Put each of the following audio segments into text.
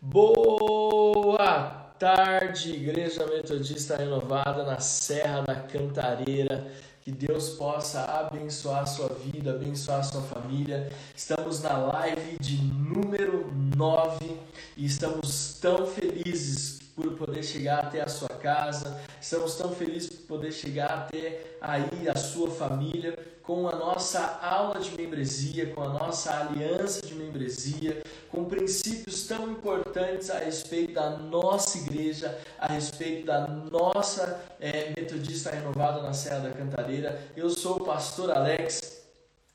Boa tarde, Igreja Metodista Renovada na Serra da Cantareira. Que Deus possa abençoar a sua vida, abençoar a sua família. Estamos na live de número 9 e estamos tão felizes por poder chegar até a sua casa. Estamos tão felizes por poder chegar até aí a sua família com a nossa aula de membresia, com a nossa aliança de membresia, com princípios tão importantes a respeito da nossa igreja, a respeito da nossa é, metodista renovada na Serra da Cantareira. Eu sou o pastor Alex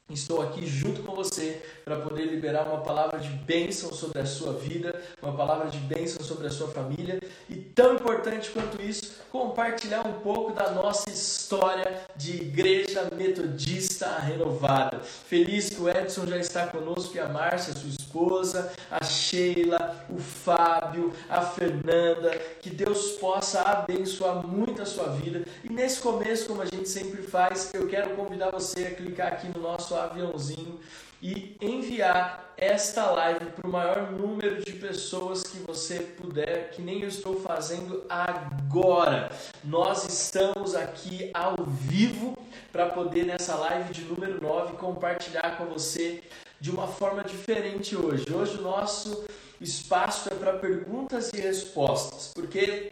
Estou aqui junto com você para poder liberar uma palavra de bênção sobre a sua vida, uma palavra de bênção sobre a sua família e, tão importante quanto isso, compartilhar um pouco da nossa história de igreja metodista renovada. Feliz que o Edson já está conosco e a Márcia, sua esposa, a Sheila, o Fábio, a Fernanda. Que Deus possa abençoar muito a sua vida. E nesse começo, como a gente sempre faz, eu quero convidar você a clicar aqui no nosso aviãozinho e enviar esta live para o maior número de pessoas que você puder, que nem eu estou fazendo agora. Nós estamos aqui ao vivo para poder nessa live de número 9 compartilhar com você de uma forma diferente hoje. Hoje o nosso espaço é para perguntas e respostas, porque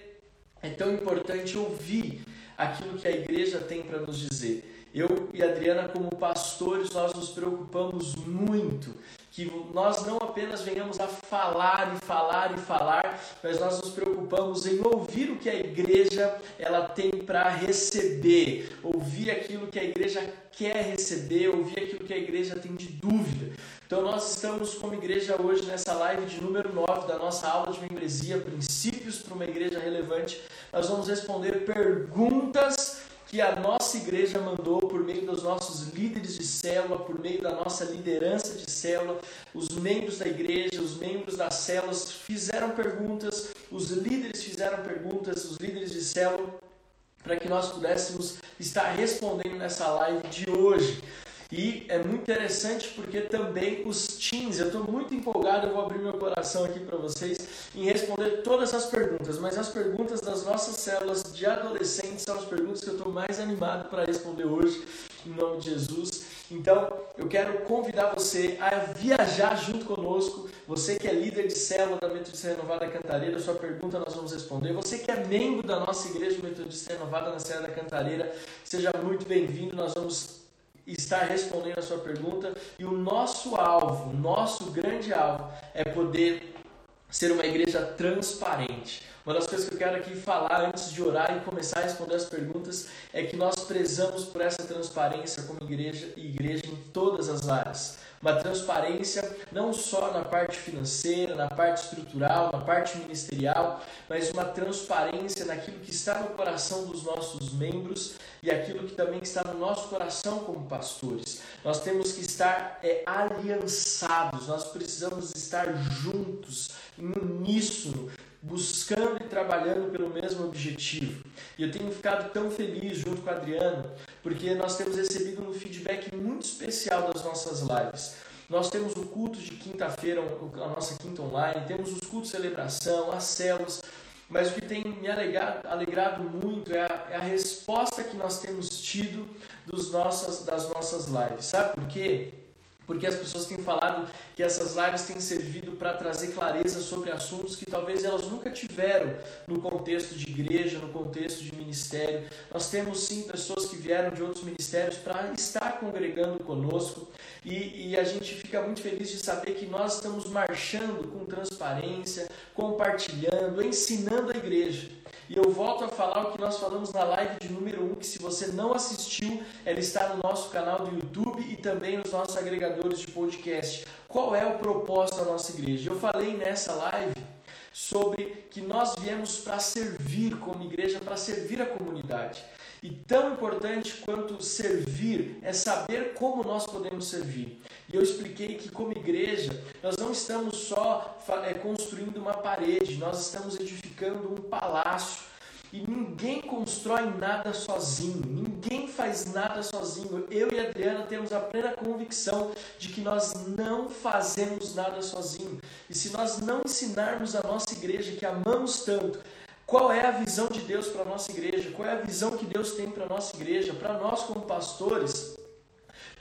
é tão importante ouvir aquilo que a igreja tem para nos dizer. Eu e Adriana, como pastores, nós nos preocupamos muito que nós não apenas venhamos a falar e falar e falar, mas nós nos preocupamos em ouvir o que a igreja ela tem para receber, ouvir aquilo que a igreja quer receber, ouvir aquilo que a igreja tem de dúvida. Então nós estamos como igreja hoje nessa live de número 9 da nossa aula de membresia, princípios para uma igreja relevante. Nós vamos responder perguntas que a nossa igreja mandou por meio dos nossos líderes de célula, por meio da nossa liderança de célula, os membros da igreja, os membros das células fizeram perguntas, os líderes fizeram perguntas, os líderes de célula, para que nós pudéssemos estar respondendo nessa live de hoje. E é muito interessante porque também os teens, eu estou muito empolgado, eu vou abrir meu coração aqui para vocês em responder todas as perguntas, mas as perguntas das nossas células de adolescentes são as perguntas que eu estou mais animado para responder hoje, em nome de Jesus. Então, eu quero convidar você a viajar junto conosco. Você que é líder de célula da Metodista Renovada Cantareira, sua pergunta nós vamos responder. Você que é membro da nossa igreja Metodista Renovada na Serra da Cantareira, seja muito bem-vindo. Nós vamos estar respondendo a sua pergunta e o nosso alvo, nosso grande alvo é poder ser uma igreja transparente. Uma das coisas que eu quero aqui falar antes de orar e começar a responder as perguntas é que nós prezamos por essa transparência como igreja e igreja em todas as áreas uma transparência não só na parte financeira, na parte estrutural, na parte ministerial, mas uma transparência naquilo que está no coração dos nossos membros e aquilo que também está no nosso coração como pastores. Nós temos que estar é, aliançados, nós precisamos estar juntos, em uníssono, buscando e trabalhando pelo mesmo objetivo. E eu tenho ficado tão feliz junto com a Adriano, porque nós temos recebido um feedback muito especial das nossas lives. Nós temos o culto de quinta-feira, a nossa quinta online, temos os cultos de celebração, as células, mas o que tem me alegrado, alegrado muito é a, é a, resposta que nós temos tido dos nossas, das nossas lives. Sabe por quê? Porque as pessoas têm falado que essas lives têm servido para trazer clareza sobre assuntos que talvez elas nunca tiveram no contexto de igreja, no contexto de ministério. Nós temos sim pessoas que vieram de outros ministérios para estar congregando conosco e, e a gente fica muito feliz de saber que nós estamos marchando com transparência, compartilhando, ensinando a igreja. E eu volto a falar o que nós falamos na live de número 1, que se você não assistiu, ela está no nosso canal do YouTube e também nos nossos agregadores de podcast. Qual é o propósito da nossa igreja? Eu falei nessa live sobre que nós viemos para servir como igreja, para servir a comunidade. E tão importante quanto servir é saber como nós podemos servir. E eu expliquei que, como igreja, nós não estamos só é, construindo uma parede, nós estamos edificando um palácio. E ninguém constrói nada sozinho, ninguém faz nada sozinho. Eu e a Adriana temos a plena convicção de que nós não fazemos nada sozinho. E se nós não ensinarmos a nossa igreja que amamos tanto, qual é a visão de Deus para a nossa igreja? Qual é a visão que Deus tem para a nossa igreja? Para nós, como pastores,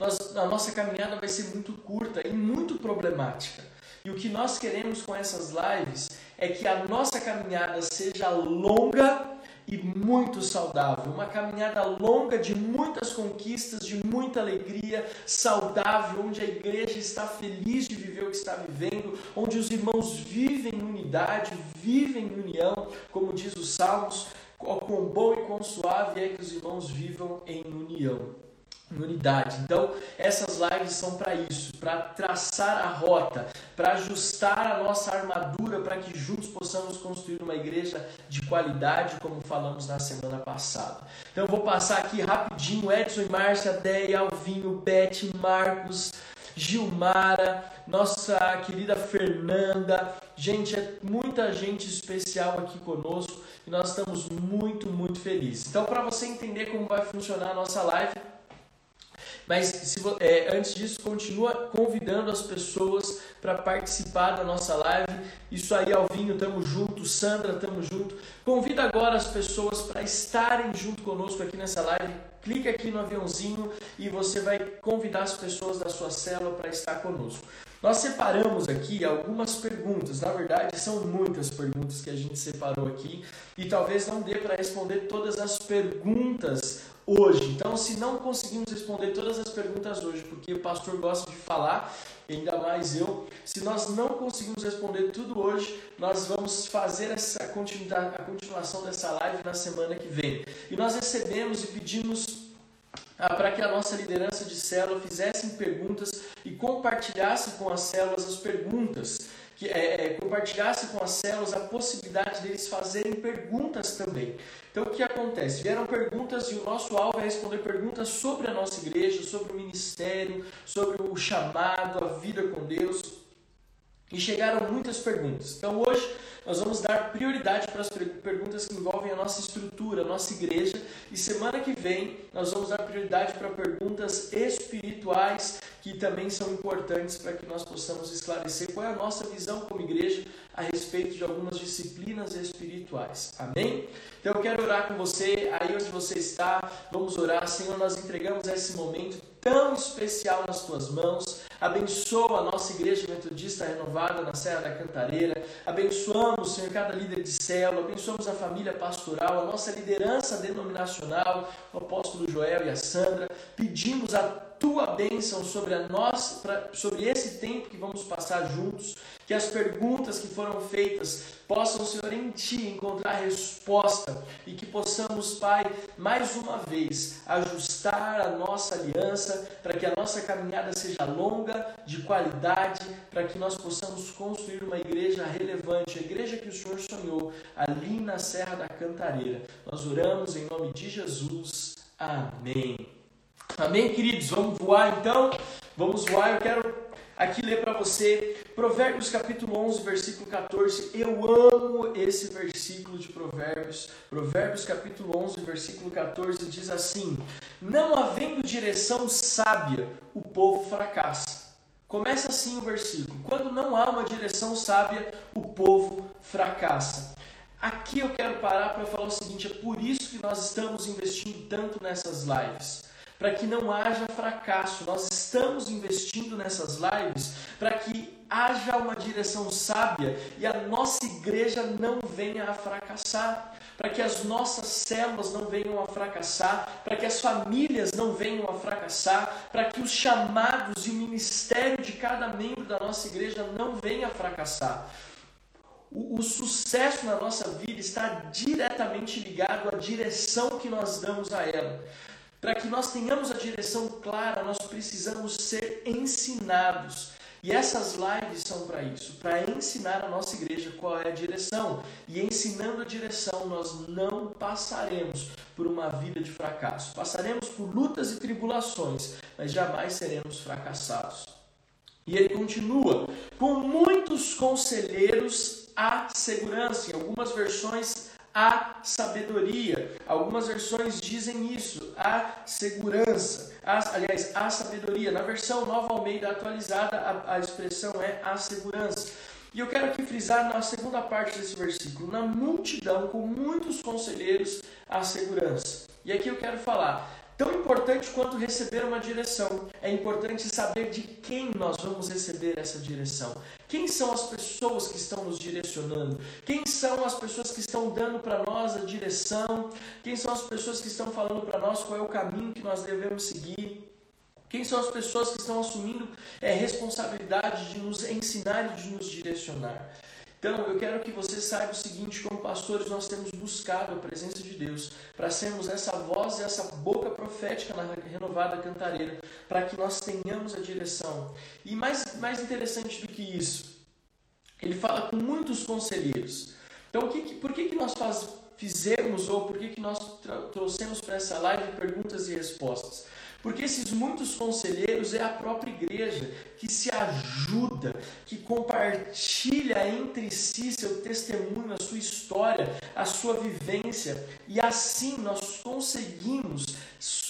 nós, a nossa caminhada vai ser muito curta e muito problemática. E o que nós queremos com essas lives é que a nossa caminhada seja longa e muito saudável. Uma caminhada longa de muitas conquistas, de muita alegria, saudável, onde a igreja está feliz de viver o que está vivendo, onde os irmãos vivem em unidade, vivem em união, como diz os Salmos, quão bom e quão suave é que os irmãos vivam em união unidade. Então, essas lives são para isso, para traçar a rota, para ajustar a nossa armadura, para que juntos possamos construir uma igreja de qualidade, como falamos na semana passada. Então, eu vou passar aqui rapidinho: Edson e Márcia, Deia, Alvinho, Beth, Marcos. Gilmara, nossa querida Fernanda, gente, é muita gente especial aqui conosco e nós estamos muito, muito felizes. Então, para você entender como vai funcionar a nossa live, mas se, é, antes disso, continua convidando as pessoas para participar da nossa live. Isso aí, Alvinho, tamo junto. Sandra, tamo junto. Convida agora as pessoas para estarem junto conosco aqui nessa live. Clique aqui no aviãozinho e você vai convidar as pessoas da sua célula para estar conosco. Nós separamos aqui algumas perguntas, na verdade são muitas perguntas que a gente separou aqui e talvez não dê para responder todas as perguntas hoje. Então, se não conseguimos responder todas as perguntas hoje, porque o pastor gosta de falar, ainda mais eu, se nós não conseguimos responder tudo hoje, nós vamos fazer essa continuidade, a continuação dessa live na semana que vem. E nós recebemos e pedimos ah, para que a nossa liderança de célula fizesse perguntas e compartilhasse com as células as perguntas que é, é, compartilhasse com as células a possibilidade deles fazerem perguntas também. Então o que acontece? Vieram perguntas e o nosso alvo é responder perguntas sobre a nossa igreja, sobre o ministério, sobre o chamado, a vida com Deus. E chegaram muitas perguntas. Então hoje nós vamos dar prioridade para as perguntas que envolvem a nossa estrutura, a nossa igreja. E semana que vem nós vamos dar prioridade para perguntas espirituais que também são importantes para que nós possamos esclarecer qual é a nossa visão como igreja a respeito de algumas disciplinas espirituais. Amém? Então eu quero orar com você, aí onde você está, vamos orar. Senhor, nós entregamos esse momento tão especial nas tuas mãos. Abençoa a nossa igreja metodista renovada na Serra da Cantareira. Abençoamos, Senhor, cada líder de célula. Abençoamos a família pastoral, a nossa liderança denominacional, o apóstolo Joel e a Sandra. Pedimos a tua bênção sobre a nós, pra, sobre esse tempo que vamos passar juntos, que as perguntas que foram feitas possam, Senhor, em Ti encontrar resposta e que possamos, Pai, mais uma vez ajustar a nossa aliança para que a nossa caminhada seja longa, de qualidade, para que nós possamos construir uma igreja relevante, a igreja que o Senhor sonhou ali na Serra da Cantareira. Nós oramos em nome de Jesus. Amém. Amém, queridos? Vamos voar então? Vamos voar. Eu quero aqui ler para você Provérbios capítulo 11, versículo 14. Eu amo esse versículo de Provérbios. Provérbios capítulo 11, versículo 14 diz assim: Não havendo direção sábia, o povo fracassa. Começa assim o versículo: Quando não há uma direção sábia, o povo fracassa. Aqui eu quero parar para falar o seguinte: é por isso que nós estamos investindo tanto nessas lives para que não haja fracasso. Nós estamos investindo nessas lives para que haja uma direção sábia e a nossa igreja não venha a fracassar, para que as nossas células não venham a fracassar, para que as famílias não venham a fracassar, para que os chamados e o ministério de cada membro da nossa igreja não venha a fracassar. O, o, sucesso na nossa vida está diretamente ligado à direção que nós damos a ela. Para que nós tenhamos a direção clara, nós precisamos ser ensinados. E essas lives são para isso, para ensinar a nossa igreja qual é a direção. E ensinando a direção, nós não passaremos por uma vida de fracasso. Passaremos por lutas e tribulações, mas jamais seremos fracassados. E ele continua: com muitos conselheiros há segurança. Em algumas versões a sabedoria. Algumas versões dizem isso, a segurança. A, aliás, a sabedoria. Na versão Nova Almeida atualizada, a, a expressão é a segurança. E eu quero aqui frisar na segunda parte desse versículo: na multidão com muitos conselheiros, a segurança. E aqui eu quero falar Tão importante quanto receber uma direção, é importante saber de quem nós vamos receber essa direção. Quem são as pessoas que estão nos direcionando? Quem são as pessoas que estão dando para nós a direção? Quem são as pessoas que estão falando para nós qual é o caminho que nós devemos seguir? Quem são as pessoas que estão assumindo é, responsabilidade de nos ensinar e de nos direcionar? Então, eu quero que você saiba o seguinte: como pastores, nós temos buscado a presença de Deus para sermos essa voz e essa boca profética na renovada cantareira, para que nós tenhamos a direção. E mais, mais interessante do que isso, ele fala com muitos conselheiros. Então, que, por que, que nós faz, fizemos ou por que, que nós trouxemos para essa live perguntas e respostas? Porque esses muitos conselheiros é a própria igreja que se ajuda, que compartilha entre si seu testemunho, a sua história, a sua vivência, e assim nós conseguimos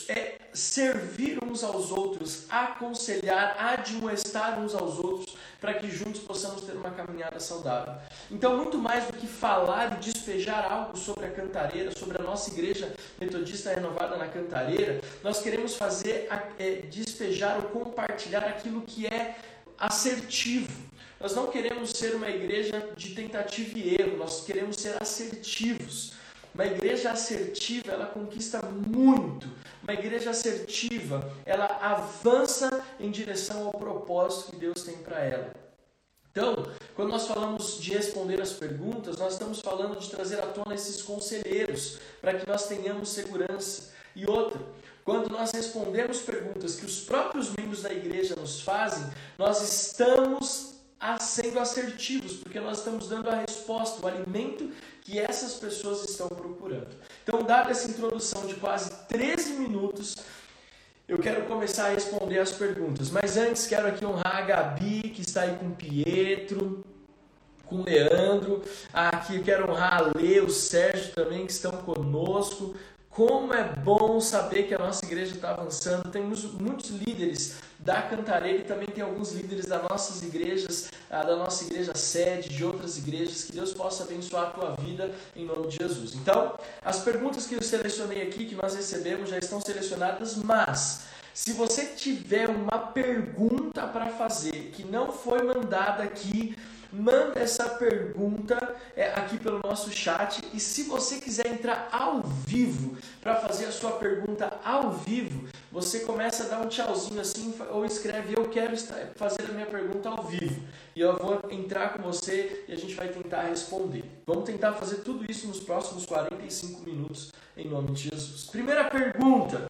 é, servir uns aos outros, aconselhar, admoestar uns aos outros, para que juntos possamos ter uma caminhada saudável. Então, muito mais do que falar e despejar algo sobre a cantareira, sobre a nossa igreja metodista renovada na cantareira, nós queremos fazer é, despejar ou compartilhar aquilo que é assertivo. Nós não queremos ser uma igreja de tentativa e erro, nós queremos ser assertivos. Uma igreja assertiva, ela conquista muito. Uma igreja assertiva, ela avança em direção ao propósito que Deus tem para ela. Então, quando nós falamos de responder as perguntas, nós estamos falando de trazer à tona esses conselheiros para que nós tenhamos segurança. E outra, quando nós respondemos perguntas que os próprios membros da igreja nos fazem, nós estamos sendo assertivos, porque nós estamos dando a resposta, o alimento que essas pessoas estão procurando. Então, dada essa introdução de quase 13 minutos, eu quero começar a responder as perguntas. Mas antes, quero aqui honrar a Gabi, que está aí com o Pietro, com o Leandro. Aqui quero honrar a Lê, o Sérgio também, que estão conosco. Como é bom saber que a nossa igreja está avançando. Temos muitos líderes da Cantareira e também tem alguns líderes das nossas igrejas, ah, da nossa igreja sede, de outras igrejas. Que Deus possa abençoar a tua vida em nome de Jesus. Então, as perguntas que eu selecionei aqui, que nós recebemos, já estão selecionadas, mas se você tiver uma pergunta para fazer que não foi mandada aqui, manda essa pergunta é, aqui pelo nosso chat. E se você quiser entrar ao vivo para fazer a sua pergunta ao vivo, você começa a dar um tchauzinho assim ou escreve eu quero fazer a minha pergunta ao vivo. E eu vou entrar com você e a gente vai tentar responder. Vamos tentar fazer tudo isso nos próximos 45 minutos em nome de Jesus. Primeira pergunta.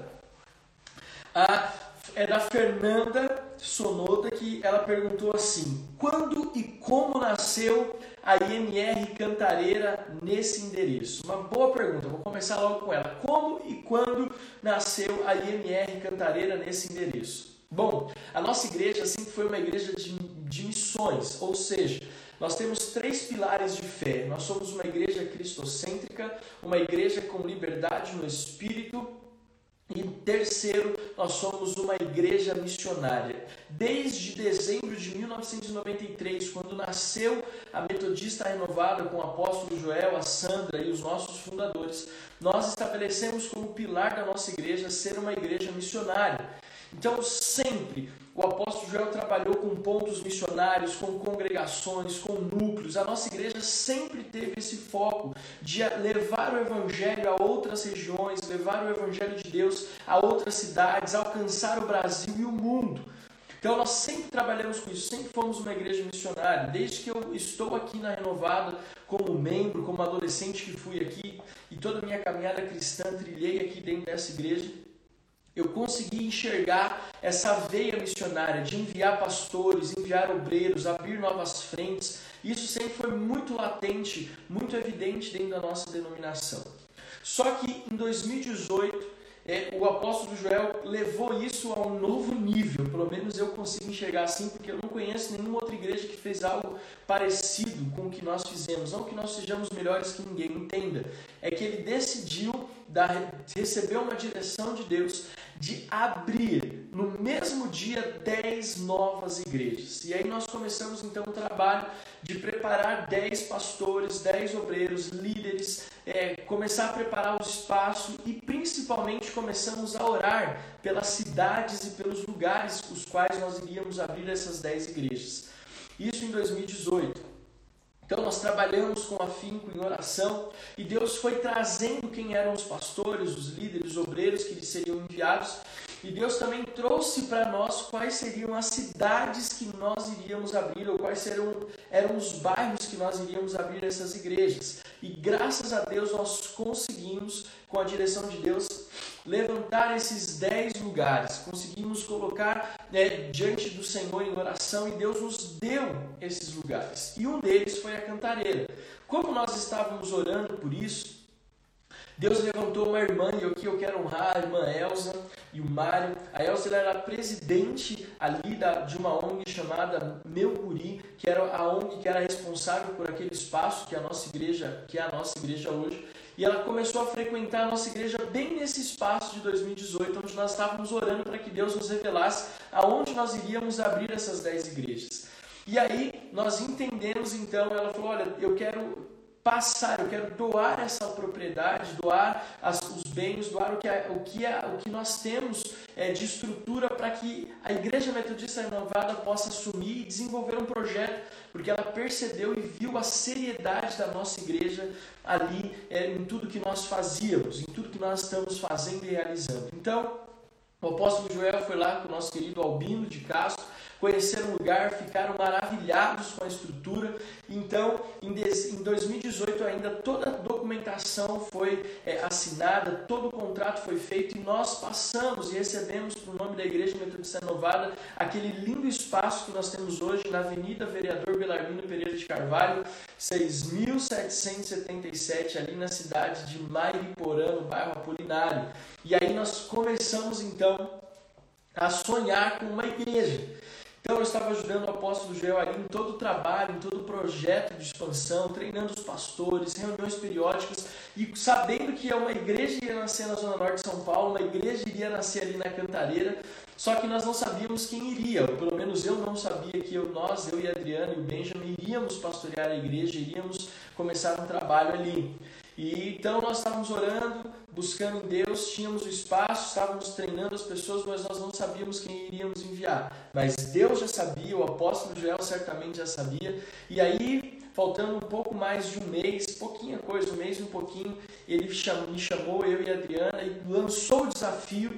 É da Fernanda Sonoda que ela perguntou assim: quando e como nasceu a IMR Cantareira nesse endereço? Uma boa pergunta, vou começar logo com ela. Como e quando nasceu a IMR Cantareira nesse endereço? Bom, a nossa igreja sempre foi uma igreja de, de missões, ou seja, nós temos três pilares de fé. Nós somos uma igreja cristocêntrica, uma igreja com liberdade no espírito e terceiro, nós somos uma igreja missionária. Desde dezembro de 1993, quando nasceu a Metodista Renovada com o apóstolo Joel, a Sandra e os nossos fundadores, nós estabelecemos como pilar da nossa igreja ser uma igreja missionária. Então, sempre o apóstolo Joel trabalhou com pontos missionários, com congregações, com núcleos. A nossa igreja sempre teve esse foco de levar o evangelho a outras regiões, levar o evangelho de Deus a outras cidades, alcançar o Brasil e o mundo. Então nós sempre trabalhamos com isso, sempre fomos uma igreja missionária. Desde que eu estou aqui na Renovada, como membro, como adolescente que fui aqui, e toda a minha caminhada cristã trilhei aqui dentro dessa igreja, eu consegui enxergar essa veia missionária de enviar pastores, enviar obreiros, abrir novas frentes. Isso sempre foi muito latente, muito evidente dentro da nossa denominação. Só que em 2018 é, o apóstolo Joel levou isso a um novo nível, pelo menos eu consigo enxergar assim, porque eu não conheço nenhuma outra igreja que fez algo parecido com o que nós fizemos. Não que nós sejamos melhores que ninguém, entenda. É que ele decidiu dar, receber uma direção de Deus de abrir no mesmo dia dez novas igrejas. E aí nós começamos então o trabalho de preparar dez pastores, dez obreiros, líderes, é, começar a preparar o espaço e principalmente começamos a orar pelas cidades e pelos lugares os quais nós iríamos abrir essas dez igrejas. Isso em 2018. Então nós trabalhamos com afinco em oração e Deus foi trazendo quem eram os pastores, os líderes, os obreiros que lhes seriam enviados. E Deus também trouxe para nós quais seriam as cidades que nós iríamos abrir, ou quais eram, os bairros que nós iríamos abrir essas igrejas. E graças a Deus nós conseguimos, com a direção de Deus, levantar esses dez lugares, conseguimos colocar né, diante do Senhor em oração e Deus nos deu esses lugares. E um deles foi a cantareira. Como nós estávamos orando por isso, Deus levantou uma irmã, e aqui eu quero honrar a irmã Elsa e o Mário. A Elsa era presidente ali da, de uma ONG chamada Meu que era a ONG que era responsável por aquele espaço que a nossa igreja, que é a nossa igreja hoje. E ela começou a frequentar a nossa igreja bem nesse espaço de 2018, onde nós estávamos orando para que Deus nos revelasse aonde nós iríamos abrir essas dez igrejas. E aí nós entendemos então, ela falou: Olha, eu quero passar, eu quero doar essa propriedade, doar as, os bens, doar o que, o, que o que nós temos é, de estrutura para que a Igreja Metodista Renovada possa assumir e desenvolver um projeto, porque ela percebeu e viu a seriedade da nossa igreja ali é, em tudo que nós fazíamos, em tudo que nós estamos fazendo e realizando. Então, o apóstolo Joel foi lá com o nosso querido Albino de Castro, conheceram o lugar, ficaram maravilhados com a estrutura. Então, em 2018 ainda toda a documentação foi é, assinada, todo o contrato foi feito e nós passamos e recebemos para o nome da Igreja Metodista Renovada aquele lindo espaço que nós temos hoje na Avenida Vereador Belarmino Pereira de Carvalho, 6.777, ali na cidade de Mairiporã, no bairro Apolinário. E aí nós começamos então a sonhar com uma igreja. Então eu estava ajudando o apóstolo Joel ali em todo o trabalho, em todo o projeto de expansão, treinando os pastores, reuniões periódicas e sabendo que uma igreja iria nascer na Zona Norte de São Paulo, uma igreja iria nascer ali na Cantareira, só que nós não sabíamos quem iria, ou pelo menos eu não sabia que eu, nós, eu e Adriano e o Benjamin iríamos pastorear a igreja, iríamos começar um trabalho ali. E então nós estávamos orando, buscando Deus, tínhamos o espaço, estávamos treinando as pessoas, mas nós não sabíamos quem iríamos enviar. Mas Deus já sabia, o apóstolo Joel certamente já sabia. E aí, faltando um pouco mais de um mês, pouquinha coisa, um mês e um pouquinho, ele me chamou, eu e a Adriana, e lançou o desafio.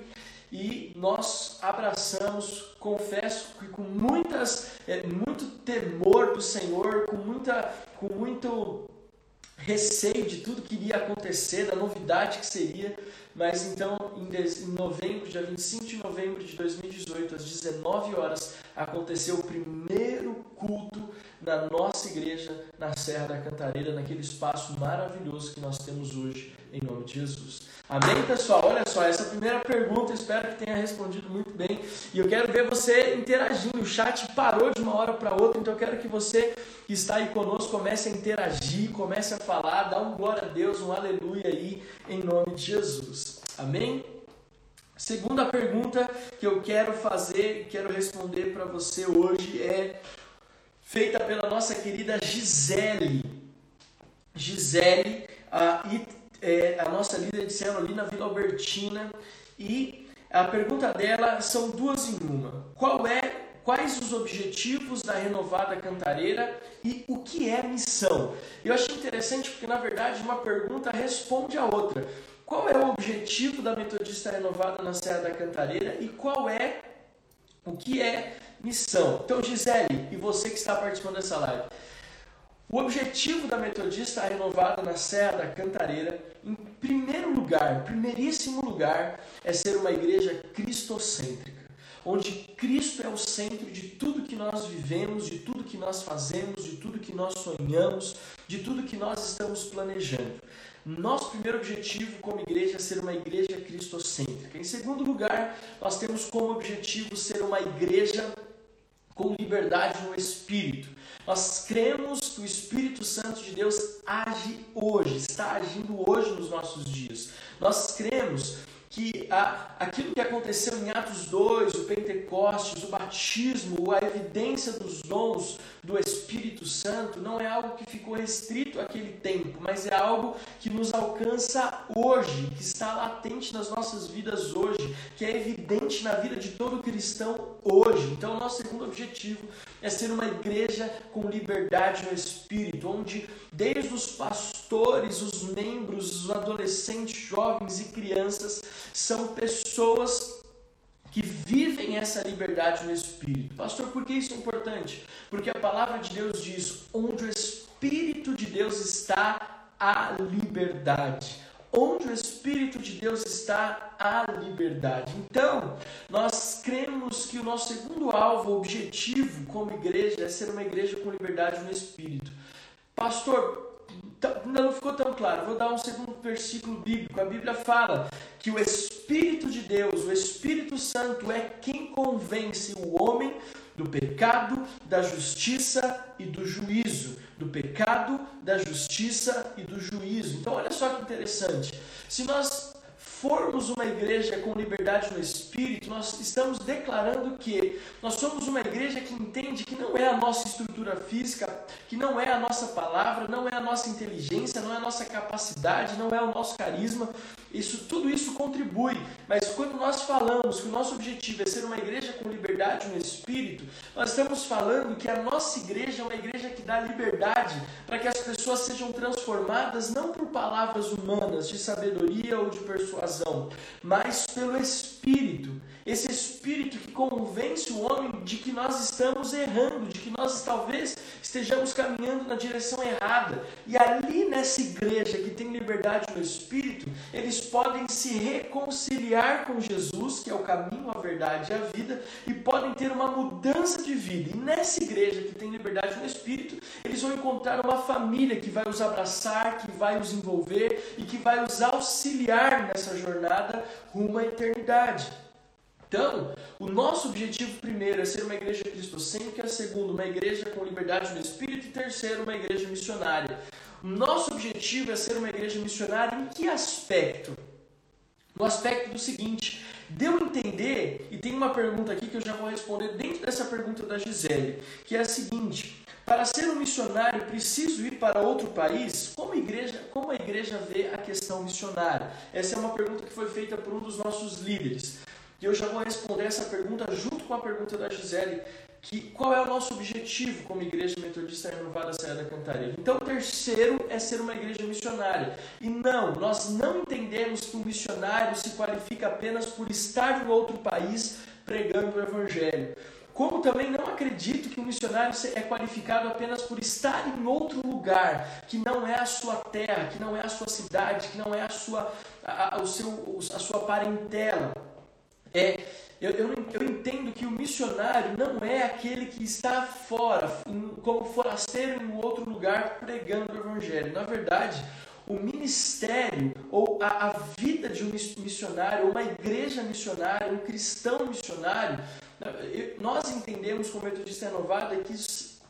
E nós abraçamos, confesso que com muitas, é, muito temor do Senhor, com muita, com muito receio de tudo que iria acontecer, da novidade que seria, mas então em novembro, dia 25 de novembro de 2018, às 19 horas, aconteceu o primeiro culto na nossa igreja na Serra da Cantareira, naquele espaço maravilhoso que nós temos hoje, em nome de Jesus. Amém, pessoal? Olha só, essa primeira pergunta, espero que tenha respondido muito bem. E eu quero ver você interagindo. O chat parou de uma hora para outra, então eu quero que você que está aí conosco comece a interagir, comece a falar, dá um glória a Deus, um aleluia aí, em nome de Jesus. Amém? Segunda pergunta que eu quero fazer, quero responder para você hoje é feita pela nossa querida Gisele. Gisele, a, é, a nossa líder de célula ali na Vila Albertina. E a pergunta dela são duas em uma. Qual é quais os objetivos da renovada cantareira e o que é missão. Eu achei interessante porque, na verdade, uma pergunta responde a outra. Qual é o objetivo da Metodista Renovada na Serra da Cantareira e qual é o que é missão? Então, Gisele, e você que está participando dessa live, o objetivo da Metodista Renovada na Serra da Cantareira, em primeiro lugar, primeiríssimo lugar, é ser uma igreja cristocêntrica onde Cristo é o centro de tudo que nós vivemos, de tudo que nós fazemos, de tudo que nós sonhamos, de tudo que nós estamos planejando. Nosso primeiro objetivo como igreja é ser uma igreja cristocêntrica. Em segundo lugar, nós temos como objetivo ser uma igreja com liberdade no espírito. Nós cremos que o Espírito Santo de Deus age hoje, está agindo hoje nos nossos dias. Nós cremos que a, aquilo que aconteceu em Atos 2, o Pentecostes, o batismo, a evidência dos dons do Espírito Santo, não é algo que ficou restrito àquele tempo, mas é algo que nos alcança hoje, que está latente nas nossas vidas hoje, que é evidente na vida de todo cristão hoje. Então, nosso segundo objetivo é ser uma igreja com liberdade no Espírito, onde desde os pastores, os membros, os adolescentes, jovens e crianças, são pessoas que vivem essa liberdade no Espírito. Pastor, por que isso é importante? Porque a palavra de Deus diz: onde o Espírito de Deus está, a liberdade. Onde o Espírito de Deus está, a liberdade. Então, nós cremos que o nosso segundo alvo, objetivo como igreja, é ser uma igreja com liberdade no Espírito. Pastor, Tá, não ficou tão claro. Vou dar um segundo versículo bíblico. A Bíblia fala que o Espírito de Deus, o Espírito Santo, é quem convence o homem do pecado, da justiça e do juízo. Do pecado, da justiça e do juízo. Então, olha só que interessante. Se nós formos uma igreja com liberdade no espírito, nós estamos declarando que nós somos uma igreja que entende que não é a nossa estrutura física, que não é a nossa palavra, não é a nossa inteligência, não é a nossa capacidade, não é o nosso carisma. Isso, tudo isso contribui, mas quando nós falamos que o nosso objetivo é ser uma igreja com liberdade no espírito, nós estamos falando que a nossa igreja é uma igreja que dá liberdade para que as pessoas sejam transformadas não por palavras humanas de sabedoria ou de persuasão mas pelo Espírito. Esse Espírito que convence o homem de que nós estamos errando, de que nós talvez estejamos caminhando na direção errada. E ali nessa igreja que tem liberdade no Espírito, eles podem se reconciliar com Jesus, que é o caminho, a verdade e a vida, e podem ter uma mudança de vida. E nessa igreja que tem liberdade no Espírito, eles vão encontrar uma família que vai os abraçar, que vai os envolver e que vai os auxiliar nessa jornada rumo à eternidade. Então, o nosso objetivo primeiro é ser uma igreja cristocêntrica, segundo, uma igreja com liberdade no espírito e terceiro, uma igreja missionária. O nosso objetivo é ser uma igreja missionária em que aspecto? No aspecto do seguinte, deu entender, e tem uma pergunta aqui que eu já vou responder dentro dessa pergunta da Gisele, que é a seguinte: para ser um missionário, preciso ir para outro país? Como a igreja, como a igreja vê a questão missionária? Essa é uma pergunta que foi feita por um dos nossos líderes. E eu já vou responder essa pergunta junto com a pergunta da Gisele, que qual é o nosso objetivo como igreja metodista renovada Serra da Cantareira? Então, o terceiro é ser uma igreja missionária. E não, nós não entendemos que um missionário se qualifica apenas por estar em outro país pregando o evangelho. Como também não acredito que um missionário é qualificado apenas por estar em outro lugar, que não é a sua terra, que não é a sua cidade, que não é a sua, a, a, o seu, a sua parentela. É, eu, eu, eu, entendo que o missionário não é aquele que está fora, como forasteiro em outro lugar pregando o evangelho. Na verdade, o ministério ou a, a vida de um missionário, uma igreja missionária, um cristão missionário, nós entendemos como metodista renovada que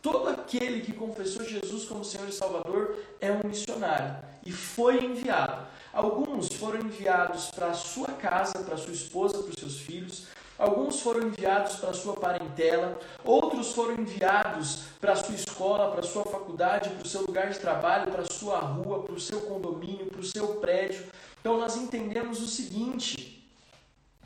todo aquele que confessou Jesus como Senhor e Salvador é um missionário e foi enviado. Alguns foram enviados para a sua casa, para sua esposa, para os seus filhos. Alguns foram enviados para a sua parentela, outros foram enviados para a sua escola, para a sua faculdade, para o seu lugar de trabalho, para a sua rua, para o seu condomínio, para o seu prédio. Então nós entendemos o seguinte: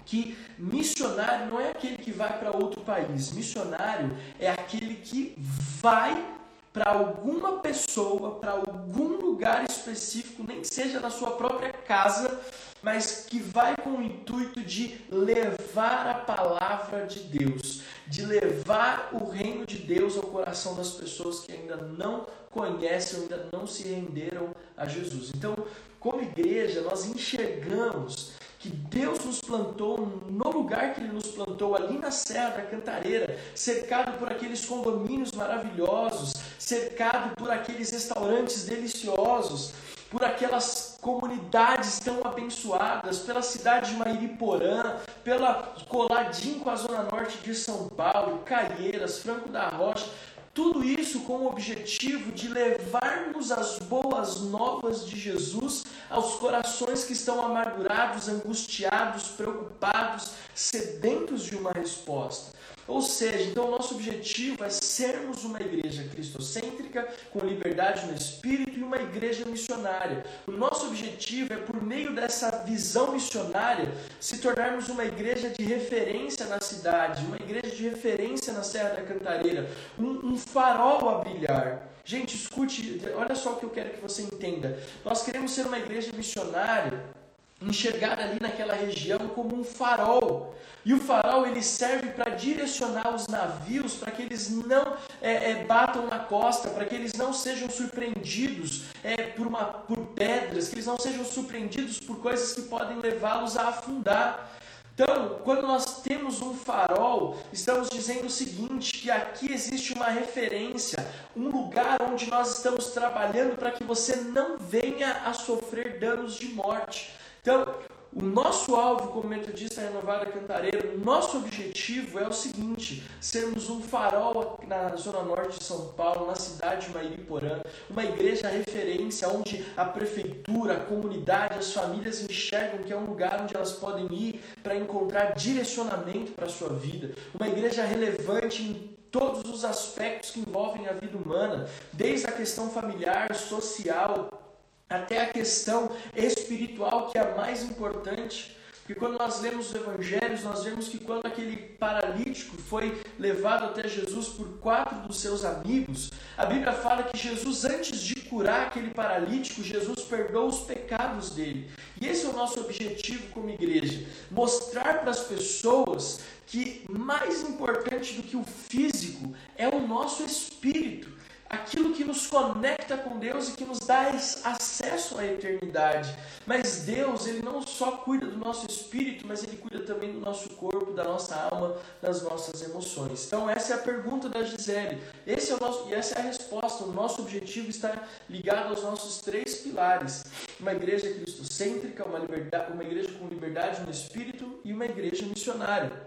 que missionário não é aquele que vai para outro país, missionário é aquele que vai para alguma pessoa, para algum lugar específico, nem seja na sua própria casa, mas que vai com o intuito de levar a palavra de Deus, de levar o reino de Deus ao coração das pessoas que ainda não conhecem, ainda não se renderam a Jesus. Então, como igreja, nós enxergamos que Deus nos plantou no lugar que Ele nos plantou, ali na Serra da Cantareira, cercado por aqueles condomínios maravilhosos, cercado por aqueles restaurantes deliciosos, por aquelas comunidades tão abençoadas, pela cidade de Mairiporã, pela coladinho com a zona norte de São Paulo, Caieiras, Franco da Rocha, tudo isso com o objetivo de levarmos as boas novas de Jesus aos corações que estão amargurados, angustiados, preocupados, sedentos de uma resposta. Ou seja, então o nosso objetivo é sermos uma igreja cristocêntrica, com liberdade no espírito e uma igreja missionária. O nosso objetivo é, por meio dessa visão missionária, se tornarmos uma igreja de referência na cidade, uma igreja de referência na Serra da Cantareira, um, um farol a brilhar. Gente, escute, olha só o que eu quero que você entenda. Nós queremos ser uma igreja missionária enxergar ali naquela região como um farol. E o farol ele serve para direcionar os navios para que eles não é, é, batam na costa, para que eles não sejam surpreendidos é, por, uma, por pedras, que eles não sejam surpreendidos por coisas que podem levá-los a afundar. Então, quando nós temos um farol, estamos dizendo o seguinte: que aqui existe uma referência, um lugar onde nós estamos trabalhando para que você não venha a sofrer danos de morte. Então, o nosso alvo como metodista renovada cantareira, nosso objetivo é o seguinte: sermos um farol na zona norte de São Paulo, na cidade de Mairiporã, uma igreja referência onde a prefeitura, a comunidade, as famílias enxergam que é um lugar onde elas podem ir para encontrar direcionamento para a sua vida, uma igreja relevante em todos os aspectos que envolvem a vida humana, desde a questão familiar, social, até a questão espiritual, que é a mais importante. Porque quando nós lemos os evangelhos, nós vemos que quando aquele paralítico foi levado até Jesus por quatro dos seus amigos, a Bíblia fala que Jesus, antes de curar aquele paralítico, Jesus perdoou os pecados dele. E esse é o nosso objetivo como igreja: mostrar para as pessoas que mais importante do que o físico é o nosso espírito aquilo que nos conecta com Deus e que nos dá acesso à eternidade. Mas Deus, ele não só cuida do nosso espírito, mas ele cuida também do nosso corpo, da nossa alma, das nossas emoções. Então essa é a pergunta da Gisele. Esse é o nosso e essa é a resposta. O nosso objetivo está ligado aos nossos três pilares: uma igreja cristocêntrica, uma liberdade, uma igreja com liberdade no espírito e uma igreja missionária.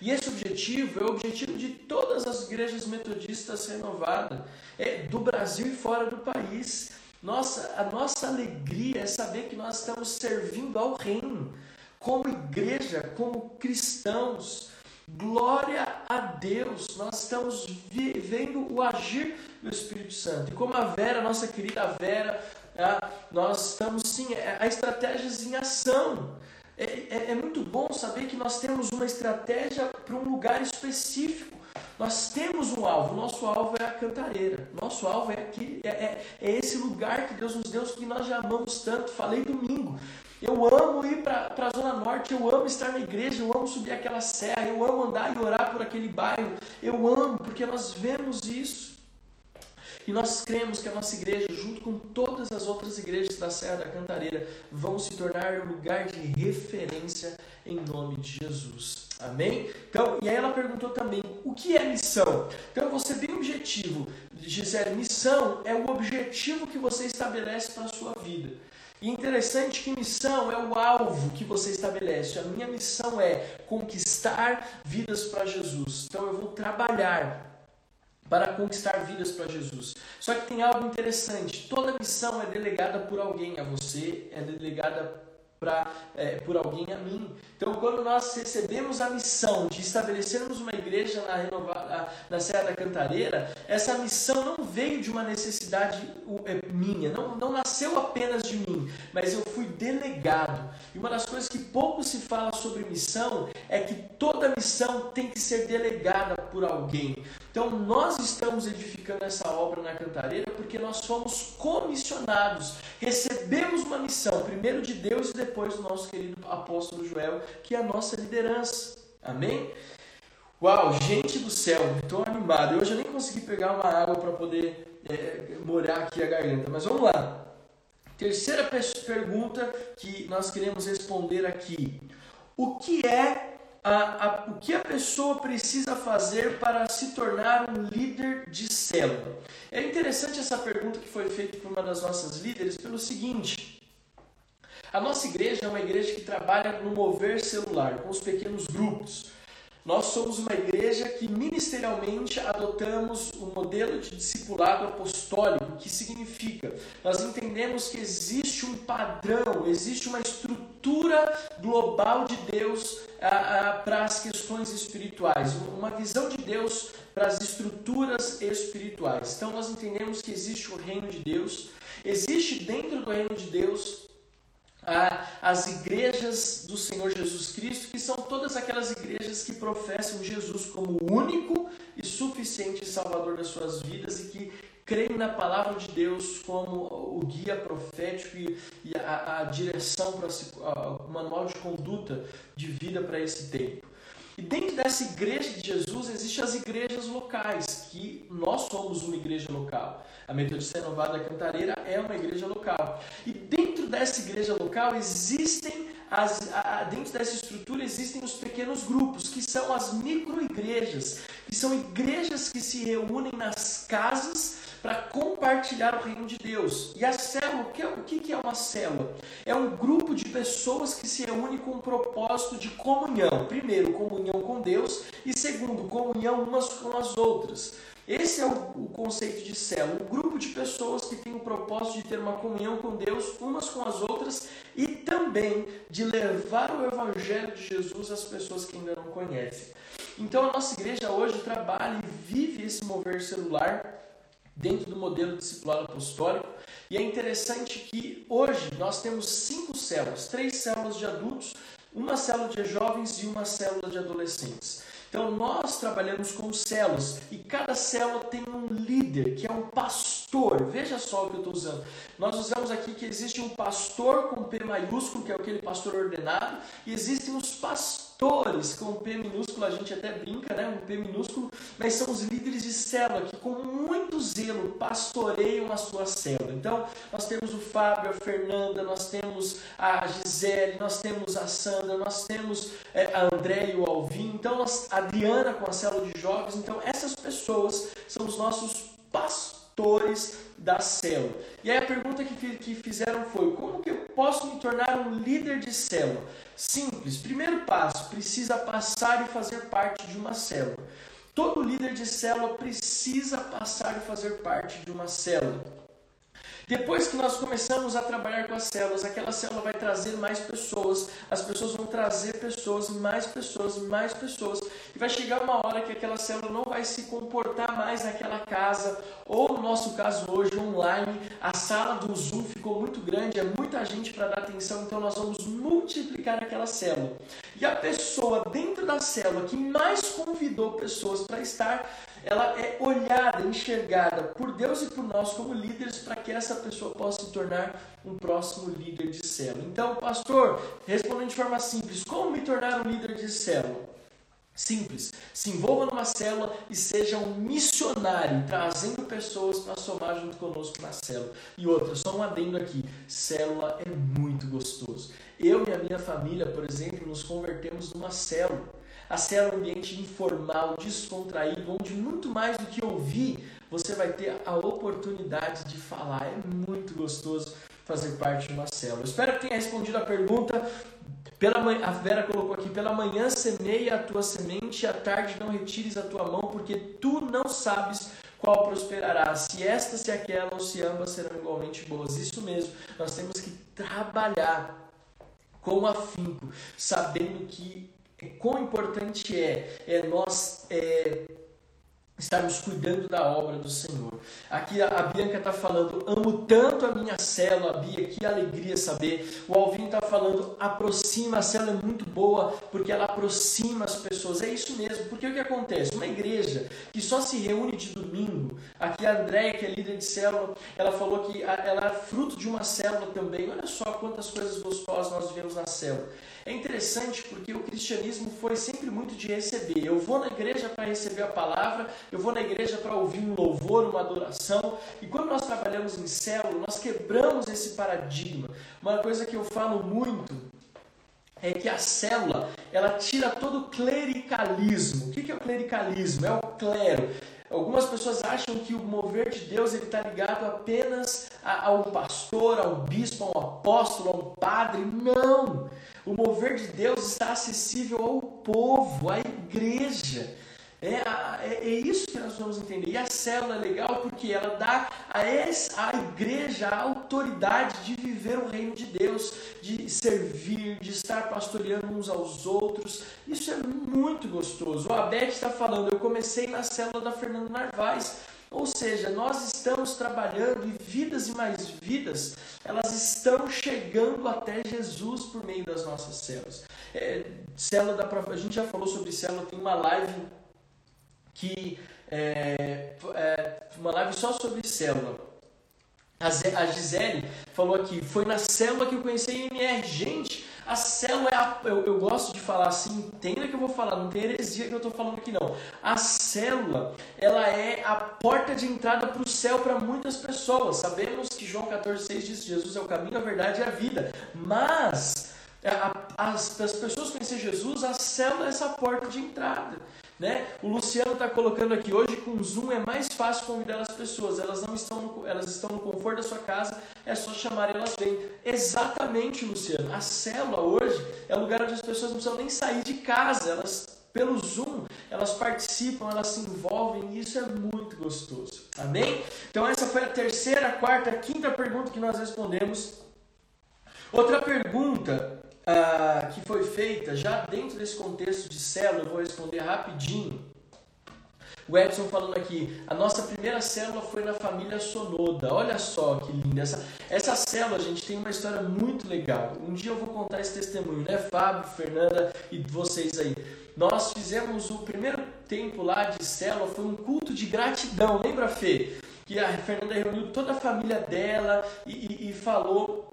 E esse objetivo é o objetivo de todas as igrejas metodistas renovadas, é, do Brasil e fora do país. Nossa, a nossa alegria é saber que nós estamos servindo ao reino, como igreja, como cristãos. Glória a Deus, nós estamos vendo o agir do Espírito Santo. E como a Vera, nossa querida Vera, ah, nós estamos sim, é, a estratégias em ação. É, é, é muito bom saber que nós temos uma estratégia para um lugar específico. Nós temos um alvo, nosso alvo é a cantareira, nosso alvo é, aqui, é, é, é esse lugar que Deus nos deu, que nós já amamos tanto. Falei domingo, eu amo ir para a Zona Norte, eu amo estar na igreja, eu amo subir aquela serra, eu amo andar e orar por aquele bairro, eu amo, porque nós vemos isso. E nós cremos que a nossa igreja, junto com todas as outras igrejas da Serra da Cantareira, vão se tornar lugar de referência em nome de Jesus. Amém? Então, e aí ela perguntou também, o que é missão? Então, você bem objetivo, Gisele, missão é o objetivo que você estabelece para a sua vida. E interessante que missão é o alvo que você estabelece. A minha missão é conquistar vidas para Jesus. Então eu vou trabalhar para conquistar vidas para Jesus. Só que tem algo interessante: toda missão é delegada por alguém a você, é delegada pra, é, por alguém a mim. Então, quando nós recebemos a missão de estabelecermos uma igreja na, na Serra da Cantareira, essa missão não veio de uma necessidade é, minha, não, não nasceu apenas de mim, mas eu fui delegado. E uma das coisas que pouco se fala sobre missão é que toda missão tem que ser delegada por alguém. Então, nós estamos edificando essa obra na Cantareira porque nós fomos comissionados, recebemos uma missão, primeiro de Deus e depois do nosso querido apóstolo Joel, que é a nossa liderança. Amém? Uau, gente do céu, estou animado. Hoje eu nem consegui pegar uma água para poder é, molhar aqui a garganta, mas vamos lá. Terceira pergunta que nós queremos responder aqui: O que é a, a, o que a pessoa precisa fazer para se tornar um líder de célula. É interessante essa pergunta que foi feita por uma das nossas líderes pelo seguinte: a nossa igreja é uma igreja que trabalha no mover celular, com os pequenos grupos. Nós somos uma igreja que ministerialmente adotamos o um modelo de discipulado apostólico, que significa nós entendemos que existe um padrão, existe uma estrutura global de Deus para as questões espirituais, uma visão de Deus para as estruturas espirituais. Então nós entendemos que existe o reino de Deus, existe dentro do reino de Deus as igrejas do Senhor Jesus Cristo, que são todas aquelas igrejas que professam Jesus como único e suficiente Salvador das suas vidas e que creem na palavra de Deus como o guia profético e, a, a direção para o manual de conduta de vida para esse tempo. E dentro dessa igreja de Jesus existem as igrejas locais, que nós somos uma igreja local. A Metodista Renovada Cantareira é uma igreja local. E dentro dessa igreja local existem as, a, dentro dessa estrutura existem os pequenos grupos, que são as micro-igrejas, que são igrejas que se reúnem nas casas para compartilhar o reino de Deus. E a célula, o que é uma célula? É um grupo de pessoas que se reúne com um propósito de comunhão. Primeiro, comunhão com Deus e segundo, comunhão umas com as outras. Esse é o, o, conceito de célula, um grupo de pessoas que tem o propósito de ter uma comunhão com Deus umas com as outras e também de levar o evangelho de Jesus às pessoas que ainda não conhecem. Então a nossa igreja hoje trabalha e vive esse mover celular dentro do modelo discipulado apostólico. E é interessante que hoje nós temos cinco células, três células de adultos, uma célula de jovens e uma célula de adolescentes. Então nós trabalhamos com células e cada célula tem um líder, que é um pastor. Veja só o que eu estou usando. Nós usamos aqui que existe um pastor com P maiúsculo, que é aquele pastor ordenado, e existem os pastores pastores, com P minúsculo, a gente até brinca, né? Um P minúsculo, mas são os líderes de célula que, com muito zelo, pastoreiam a sua célula. Então, nós temos o Fábio, a Fernanda, nós temos a Gisele, nós temos a Sandra, nós temos é, a André e o Alvin, então, nós, a Adriana com a célula de jovens. Então, essas pessoas são os nossos pastores da célula. E aí a pergunta que, que fizeram foi: como que eu posso me tornar um líder de célula? Simples. Primeiro passo: precisa passar e fazer parte de uma célula. Todo líder de célula precisa passar e fazer parte de uma célula. Depois que nós começamos a trabalhar com as células, aquela célula vai trazer mais pessoas, as pessoas vão trazer pessoas, mais pessoas, mais pessoas, e vai chegar uma hora que aquela célula não vai se comportar mais naquela casa, ou no nosso caso hoje, online, a sala do Zoom ficou muito grande, é muita gente para dar atenção, então nós vamos multiplicar aquela célula. E a pessoa dentro da célula que mais convidou pessoas para estar, ela é olhada, enxergada por Deus e por nós como líderes para que essa pessoa possa se tornar um próximo líder de célula. Então, pastor, respondendo de forma simples, como me tornar um líder de célula? Simples, se envolva numa célula e seja um missionário, trazendo pessoas para somar junto conosco na célula. E outra, só um adendo aqui: célula é muito gostoso. Eu e a minha família, por exemplo, nos convertemos numa célula. A célula é um ambiente informal, descontraído, onde muito mais do que ouvir, você vai ter a oportunidade de falar. É muito gostoso fazer parte de uma célula. espero que tenha respondido a pergunta. Pela manhã, a Vera colocou aqui: pela manhã semeia a tua semente, à tarde não retires a tua mão, porque tu não sabes qual prosperará, se esta, se aquela ou se ambas serão igualmente boas. Isso mesmo, nós temos que trabalhar com afinco, sabendo que quão importante é, é nós é, estarmos cuidando da obra do Senhor. Aqui a Bianca está falando, amo tanto a minha célula, Bia, que alegria saber. O Alvin está falando, aproxima, a célula é muito boa, porque ela aproxima as pessoas. É isso mesmo, porque o que acontece? Uma igreja que só se reúne de domingo, aqui a Andréia, que é líder de célula, ela falou que ela é fruto de uma célula também. Olha só quantas coisas gostosas nós vivemos na célula. É interessante porque o cristianismo foi sempre muito de receber. Eu vou na igreja para receber a palavra, eu vou na igreja para ouvir um louvor, uma adoração. E quando nós trabalhamos em célula, nós quebramos esse paradigma. Uma coisa que eu falo muito é que a célula ela tira todo o clericalismo. O que é o clericalismo? É o clero. Algumas pessoas acham que o mover de Deus está ligado apenas ao pastor, ao bispo, ao apóstolo, ao padre. Não! O mover de Deus está acessível ao povo, à igreja. É, é, é, isso que nós vamos entender. E a célula é legal porque ela dá a, essa, a igreja a autoridade de viver o reino de Deus, de servir, de estar pastoreando uns aos outros. Isso é muito gostoso. O Abed está falando, eu comecei na célula da Fernando Narvaez. Ou seja, nós estamos trabalhando e vidas e mais vidas, elas estão chegando até Jesus por meio das nossas células. É, célula da, a gente já falou sobre célula, tem uma live que é, é, uma live só sobre célula. A Gisele falou aqui, foi na célula que eu conheci a IMR. Gente, a célula é a, eu, eu gosto de falar assim, entenda que eu vou falar, não tem heresia que eu estou falando aqui não. A célula, ela é a porta de entrada para o céu para muitas pessoas. Sabemos que João 14,6 diz Jesus é o caminho, a verdade e a vida. Mas as, as pessoas conhecer Jesus, a célula é essa porta de entrada. Né? O Luciano está colocando aqui hoje com o Zoom é mais fácil convidar as pessoas. Elas não estão no, elas estão no conforto da sua casa, é só chamar e elas vêm. Exatamente, Luciano. A célula hoje é o lugar onde as pessoas não precisam nem sair de casa. Elas pelo Zoom, elas participam, elas se envolvem e isso é muito gostoso. Amém? Então essa foi a terceira, quarta, quinta pergunta que nós respondemos. Outra pergunta ah, que foi feita já dentro desse contexto de célula, eu vou responder rapidinho. O Edson falando aqui, a nossa primeira célula foi na família Sonoda. Olha só que linda. Essa, essa célula, gente, tem uma história muito legal. Um dia eu vou contar esse testemunho, né? Fábio, Fernanda e vocês aí. Nós fizemos o primeiro tempo lá de célula, foi um culto de gratidão. Lembra, Fê? Que a Fernanda reuniu toda a família dela e, e, e falou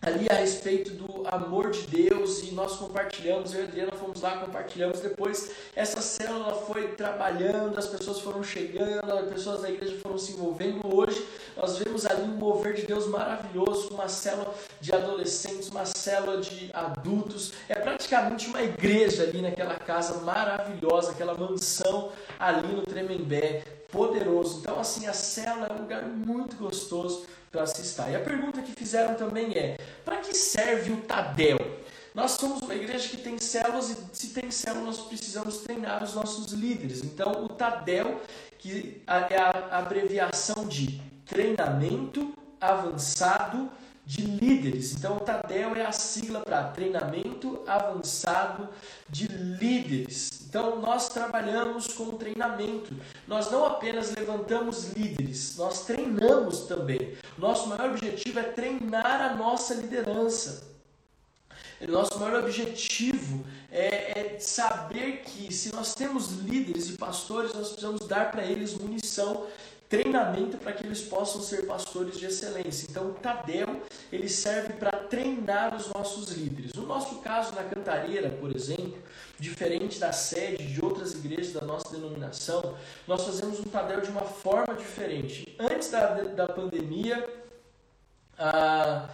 ali a respeito do amor de Deus e nós compartilhamos, eu e a Adriana fomos lá, compartilhamos, depois essa célula foi trabalhando, as pessoas foram chegando, as pessoas da igreja foram se envolvendo, hoje nós vemos ali um mover de Deus maravilhoso, uma célula de adolescentes, uma célula de adultos, é praticamente uma igreja ali naquela casa maravilhosa, aquela mansão ali no Tremembé, poderoso, então assim, a célula é um lugar muito gostoso, para se estar. E a pergunta que fizeram também é: para que serve o Tadel? Nós somos uma igreja que tem células e se tem células nós precisamos treinar os nossos líderes. Então o Tadel, que é a abreviação de treinamento avançado de líderes. Então, o TADEL é a sigla para treinamento avançado de líderes. Então, nós trabalhamos com treinamento. Nós não apenas levantamos líderes, nós treinamos também. Nosso maior objetivo é treinar a nossa liderança. Nosso maior objetivo é, é, saber que se nós temos líderes e pastores, nós precisamos dar para eles munição treinamento para que eles possam ser pastores de excelência. Então, o Tadel ele serve para treinar os nossos líderes. No nosso caso, na Cantareira, por exemplo, diferente da sede de outras igrejas da nossa denominação, nós fazemos um Tadel de uma forma diferente. Antes da, da pandemia, a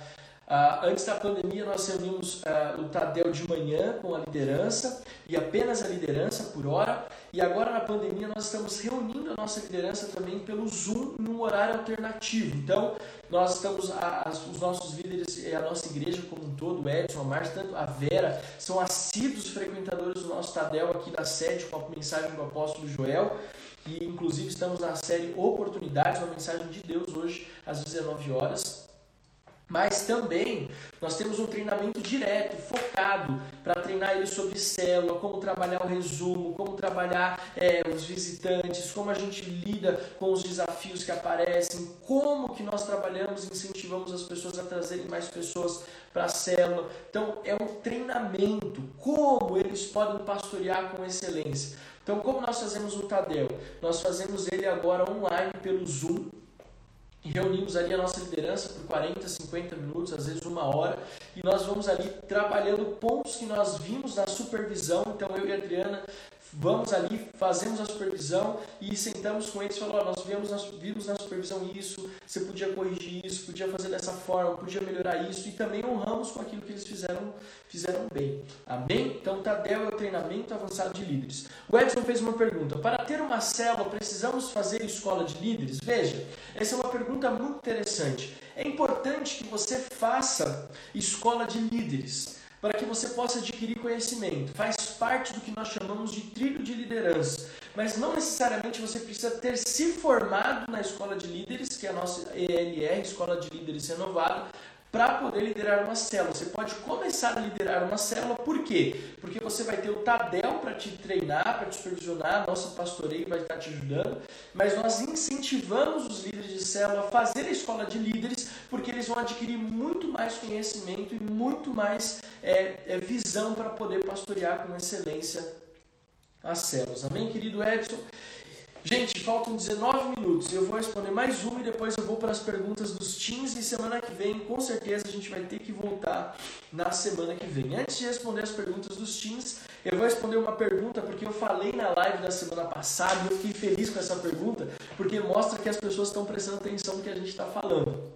Uh, antes da pandemia, nós reunimos uh, o Tadel de manhã com a liderança e apenas a liderança por hora. E agora, na pandemia, nós estamos reunindo a nossa liderança também pelo Zoom num horário alternativo. Então, nós estamos, a, os nossos líderes a nossa igreja como um todo, o Edson, a Márcia, tanto a Vera, são assíduos frequentadores do nosso Tadel aqui da sede com a mensagem do apóstolo Joel. E, inclusive, estamos na série Oportunidades, uma mensagem de Deus hoje às 19 horas. Mas também nós temos um treinamento direto, focado, para treinar eles sobre célula, como trabalhar o resumo, como trabalhar é, os visitantes, como a gente lida com os desafios que aparecem, como que nós trabalhamos e incentivamos as pessoas a trazerem mais pessoas para a célula. Então é um treinamento, como eles podem pastorear com excelência. Então como nós fazemos o Tadel? Nós fazemos ele agora online pelo Zoom, e reunimos ali a nossa liderança por 40, 50 minutos, às vezes uma hora, e nós vamos ali trabalhando pontos que nós vimos na supervisão. Então eu e a Adriana vamos ali, fazemos a supervisão e sentamos com eles e falamos, oh, nós vimos na, vimos na supervisão isso, você podia corrigir isso, podia fazer dessa forma, podia melhorar isso e também honramos com aquilo que eles fizeram, fizeram bem. Amém? Então, Tadel é o treinamento avançado de líderes. O Edson fez uma pergunta, para ter uma célula precisamos fazer escola de líderes? Veja, essa é uma pergunta muito interessante. É importante que você faça escola de líderes para que você possa adquirir conhecimento. Faz parte do que nós chamamos de trilho de liderança. Mas não necessariamente você precisa ter se formado na escola de líderes, que é a nossa ELR, Escola de Líderes Renovado, para poder liderar uma célula. Você pode começar a liderar uma célula, por quê? Porque você vai ter o Tadel para te treinar, para te supervisionar, nosso pastoreio vai estar te ajudando, mas nós incentivamos os líderes de célula a fazer a escola de líderes, porque eles vão adquirir muito mais conhecimento e muito mais é, é, visão para poder pastorear com excelência as células. Amém, querido Edson? Gente, faltam 19 minutos. Eu vou responder mais uma e depois eu vou para as perguntas dos teens. E semana que vem, com certeza, a gente vai ter que voltar na semana que vem. Antes de responder as perguntas dos teens, eu vou responder uma pergunta porque eu falei na live da semana passada e eu fiquei feliz com essa pergunta porque mostra que as pessoas estão prestando atenção no que a gente está falando.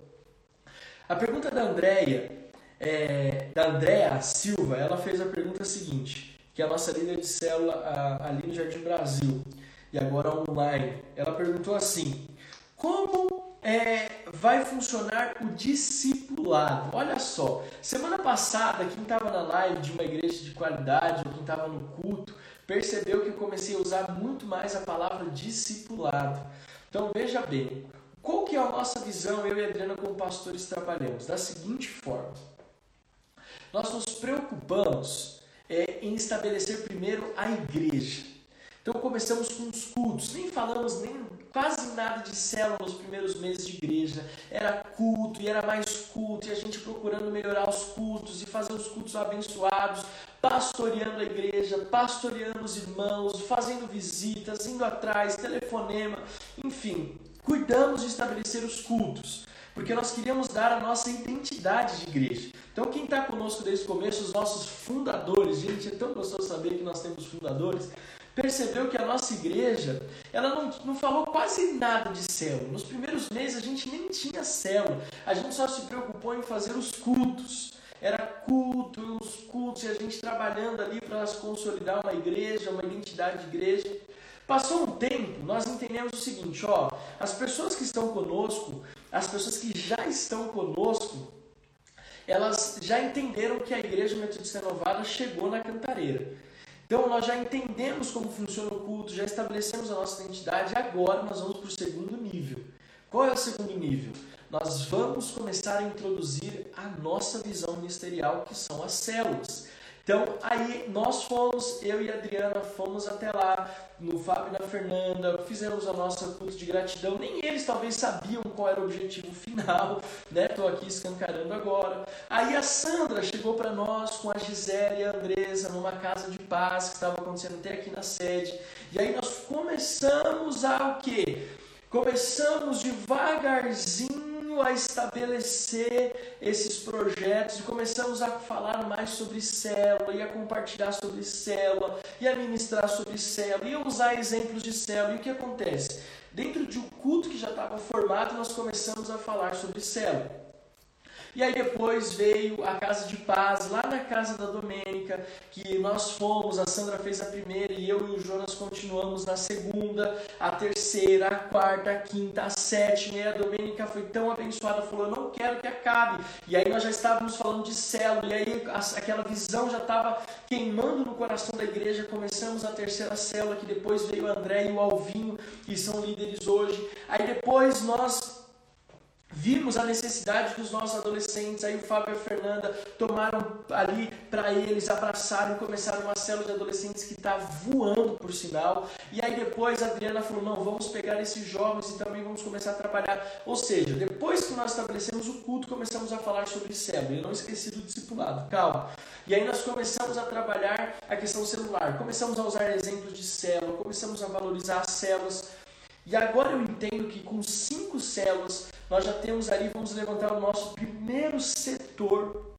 A pergunta da Andréia, é, da Andréa Silva, ela fez a pergunta seguinte, que é a nossa líder de célula ali no Jardim Brasil e agora online. Ela perguntou assim: como é, vai funcionar o discipulado? Olha só, semana passada, quem estava na live de uma igreja de qualidade, ou quem estava no culto, percebeu que eu comecei a usar muito mais a palavra discipulado. Então veja bem, qual que é a nossa visão, eu e a Adriana como pastores trabalhamos? Da seguinte forma, nós nos preocupamos é, em estabelecer primeiro a igreja. Então começamos com os cultos, nem falamos nem quase nada de célula nos primeiros meses de igreja. Era culto e era mais culto, e a gente procurando melhorar os cultos e fazer os cultos abençoados, pastoreando a igreja, pastoreando os irmãos, fazendo visitas, indo atrás, telefonema, enfim, cuidamos de estabelecer os cultos porque nós queríamos dar a nossa identidade de igreja. Então, quem está conosco desde o começo, os nossos fundadores, gente, é tão gostoso saber que nós temos fundadores percebeu que a nossa igreja ela não, não falou quase nada de célula. Nos primeiros meses a gente nem tinha célula, a gente só se preocupou em fazer os cultos. Era culto, os cultos, e a gente trabalhando ali para consolidar uma igreja, uma identidade de igreja. Passou um tempo, nós entendemos o seguinte, ó, as pessoas que estão conosco, as pessoas que já estão conosco, elas já entenderam que a igreja metodista renovada chegou na cantareira. Então nós já entendemos como funciona o culto, já estabelecemos a nossa identidade, agora nós vamos para o segundo nível. Qual é o segundo nível? Nós vamos começar a introduzir a nossa visão ministerial, que são as células. Então, aí nós fomos, eu e a Adriana fomos até lá, no Fábio e na Fernanda, fizemos a nossa culto de gratidão. Nem eles talvez sabiam qual era o objetivo final, né? Estou aqui escancarando agora. Aí a Sandra chegou para nós com a Gisele e a Andresa numa casa de paz que estava acontecendo até aqui na sede. E aí nós começamos a o quê? Começamos devagarzinho a estabelecer esses projetos e começamos a falar mais sobre célula e a compartilhar sobre célula e a ministrar sobre célula e a usar exemplos de célula. E o que acontece? Dentro de um culto que já estava formado, nós começamos a falar sobre célula. E aí depois veio a Casa de Paz, lá na casa da Domênica, que nós fomos, a Sandra fez a primeira e eu e o Jonas continuamos na segunda, a terceira, a quarta, a quinta, a sétima, e a Domênica foi tão abençoada, falou, eu não quero que acabe. E aí nós já estávamos falando de célula, e aí aquela visão já estava queimando no coração da igreja, começamos a terceira célula, que depois veio o André e o Alvinho, que são líderes hoje. Aí depois nós Vimos a necessidade dos nossos adolescentes, aí o Fábio e a Fernanda tomaram ali para eles, abraçaram e começaram uma célula de adolescentes que está voando, por sinal. E aí depois a Adriana falou: não, vamos pegar esses jovens e também vamos começar a trabalhar. Ou seja, depois que nós estabelecemos o culto, começamos a falar sobre célula. Eu não esqueci do discipulado, calma. E aí nós começamos a trabalhar a questão celular, começamos a usar exemplos de célula, começamos a valorizar as células. E agora eu entendo que com cinco células nós já temos ali, vamos levantar o nosso primeiro setor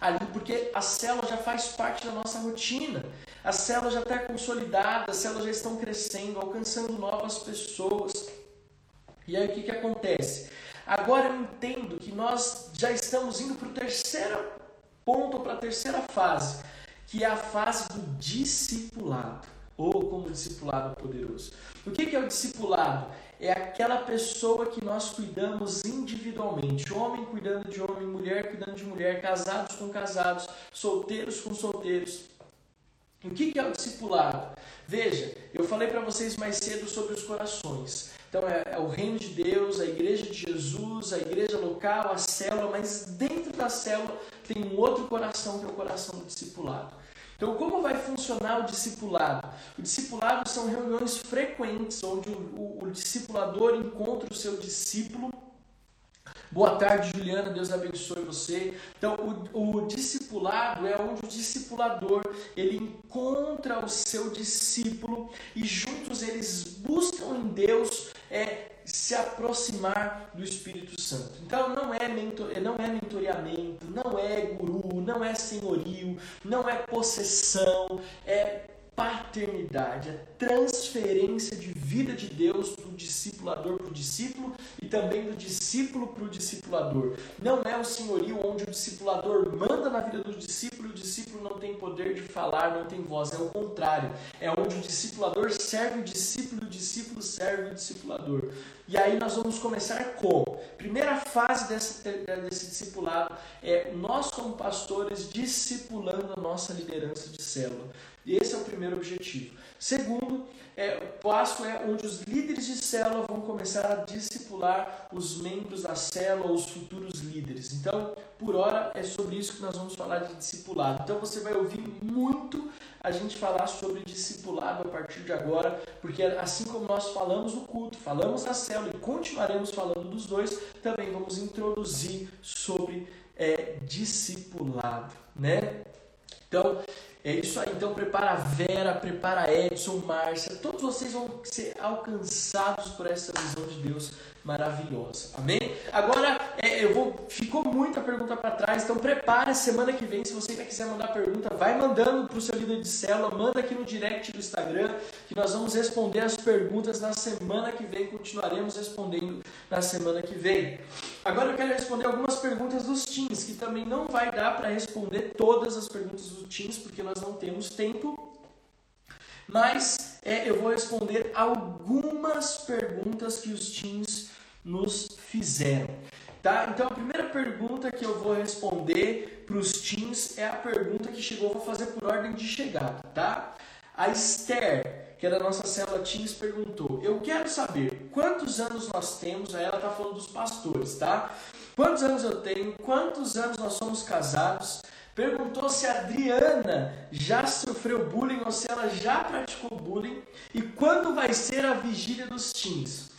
ali, porque a célula já faz parte da nossa rotina. A célula já está consolidada, as células já estão crescendo, alcançando novas pessoas. E aí o que, que acontece? Agora eu entendo que nós já estamos indo para o terceiro ponto, para a terceira fase, que é a fase do discipulado, ou como discipulado poderoso. O que, que é o discipulado? É aquela pessoa que nós cuidamos individualmente, homem cuidando de homem, mulher cuidando de mulher, casados com casados, solteiros com solteiros. O que, é o discipulado? Veja, eu falei para vocês mais cedo sobre os corações. Então é, é, o reino de Deus, a igreja de Jesus, a igreja local, a célula, mas dentro da célula tem um outro coração que é o coração do discipulado. Então, como vai funcionar o discipulado? O discipulado são reuniões frequentes onde o, o, o discipulador encontra o seu discípulo Boa tarde, Juliana. Deus abençoe você. Então, o, o discipulado é onde o discipulador ele encontra o seu discípulo e juntos eles buscam em Deus é, se aproximar do Espírito Santo. Então não é, mentor, não é mentoreamento, não é guru, não é senhorio, não é possessão, é paternidade, a transferência de vida de Deus do discipulador para o discípulo e também do discípulo para o discipulador. Não é o senhorio onde o discipulador manda na vida do discípulo e o discípulo não tem poder de falar, não tem voz. É o contrário. É onde o discipulador serve o discípulo e o discípulo serve o discipulador. E aí nós vamos começar com primeira fase desse discipulado é nós como pastores discipulando a nossa liderança de célula. E esse é o primeiro objetivo. Segundo, é, o passo é onde os líderes de célula vão começar a discipular os membros da célula, os futuros líderes. Então, por hora, é sobre isso que nós vamos falar de discipulado. Então, você vai ouvir muito a gente falar sobre discipulado a partir de agora, porque assim como nós falamos no culto, falamos na célula e continuaremos falando dos dois, também vamos introduzir sobre é, discipulado, né? Então, é isso aí. Então, prepara a Vera, prepara a Edson, Márcia. Todos vocês vão ser alcançados por essa visão de Deus maravilhosa. Amém? Agora, é, eu vou. Ficou muita pergunta para trás, então prepare semana que vem. Se você ainda quiser mandar pergunta, vai mandando para o seu líder de célula, manda aqui no direct do Instagram, que nós vamos responder as perguntas na semana que vem. Continuaremos respondendo na semana que vem. Agora eu quero responder algumas perguntas dos teens, que também não vai dar para responder todas as perguntas dos teens, porque nós não temos tempo. Mas é, eu vou responder algumas perguntas que os teens nos fizeram. Tá? Então a primeira pergunta que eu vou responder para os teens é a pergunta que chegou, vou fazer por ordem de chegada. Tá? A Esther, que é da nossa célula Teens, perguntou: Eu quero saber quantos anos nós temos. Aí ela está falando dos pastores, tá? Quantos anos eu tenho? Quantos anos nós somos casados? Perguntou se a Adriana já sofreu bullying ou se ela já praticou bullying e quando vai ser a vigília dos teens.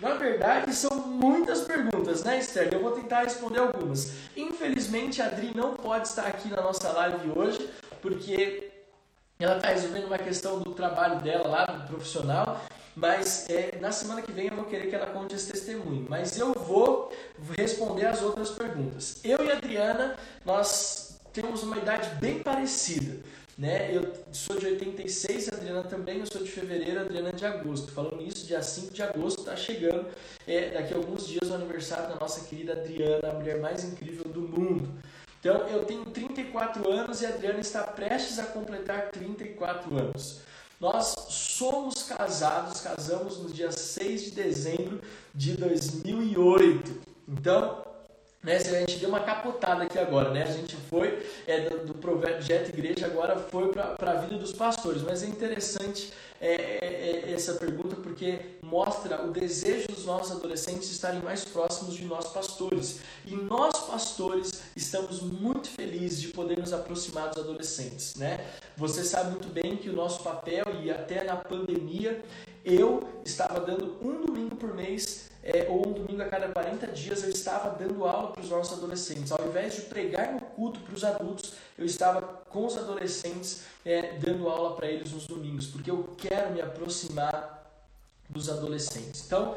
Na verdade, são muitas perguntas, né, Esther? Eu vou tentar responder algumas. Infelizmente, a Adri não pode estar aqui na nossa live hoje, porque ela está resolvendo uma questão do trabalho dela lá, do profissional, mas é, na semana que vem eu vou querer que ela conte esse testemunho. Mas eu vou responder as outras perguntas. Eu e a Adriana, nós temos uma idade bem parecida. Né? Eu sou de 86, a Adriana também, eu sou de fevereiro, a Adriana de agosto. Falando nisso, dia 5 de agosto está chegando, é, daqui a alguns dias, o aniversário da nossa querida Adriana, a mulher mais incrível do mundo. Então, eu tenho 34 anos e a Adriana está prestes a completar 34 anos. Nós somos casados, casamos no dia 6 de dezembro de 2008. Então, né, a gente deu uma capotada aqui agora, né? A gente foi é, do, do projeto igreja, agora foi para a vida dos pastores. Mas é interessante é, é, é, essa pergunta porque mostra o desejo dos nossos adolescentes estarem mais próximos de nós pastores. E nós pastores estamos muito felizes de poder nos aproximar dos adolescentes, né? Você sabe muito bem que o nosso papel e até na pandemia eu estava dando um domingo por mês é, ou um domingo a cada 40 dias eu estava dando aula para os nossos adolescentes. Ao invés de pregar no culto para os adultos, eu estava com os adolescentes é, dando aula para eles nos domingos, porque eu quero me aproximar dos adolescentes. Então,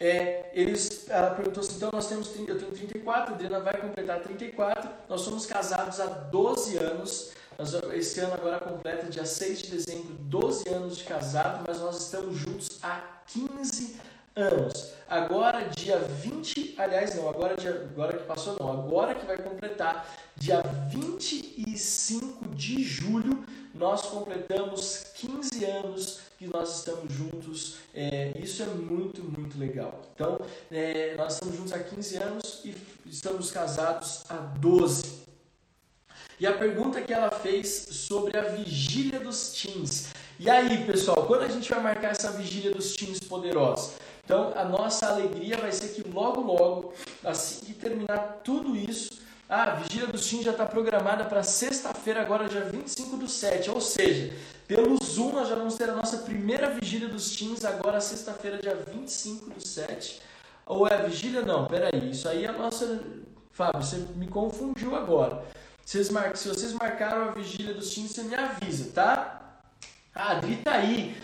é, eles, ela perguntou assim, então nós temos, eu tenho 34, a Adriana vai completar 34, nós somos casados há 12 anos, esse ano agora completa dia 6 de dezembro, 12 anos de casado, mas nós estamos juntos há 15 anos. Agora, dia 20, aliás, não, agora, dia, agora que passou, não, agora que vai completar, dia 25 de julho, nós completamos 15 anos que nós estamos juntos. É, isso é muito, muito legal. Então, é, nós estamos juntos há 15 anos e estamos casados há 12. E a pergunta que ela fez sobre a vigília dos teens. E aí, pessoal, quando a gente vai marcar essa vigília dos teens poderosa? Então, a nossa alegria vai ser que logo, logo, assim que terminar tudo isso, a vigília dos teens já está programada para sexta-feira, agora dia 25 do 7. Ou seja, pelo Zoom nós já vamos ter a nossa primeira vigília dos teens, agora sexta-feira, dia 25 do 7. Ou é a vigília? Não, peraí. Isso aí é a nossa. Fábio, você me confundiu agora. Vocês mar... Se vocês marcaram a vigília dos teens, você me avisa, tá? Ah, grita aí.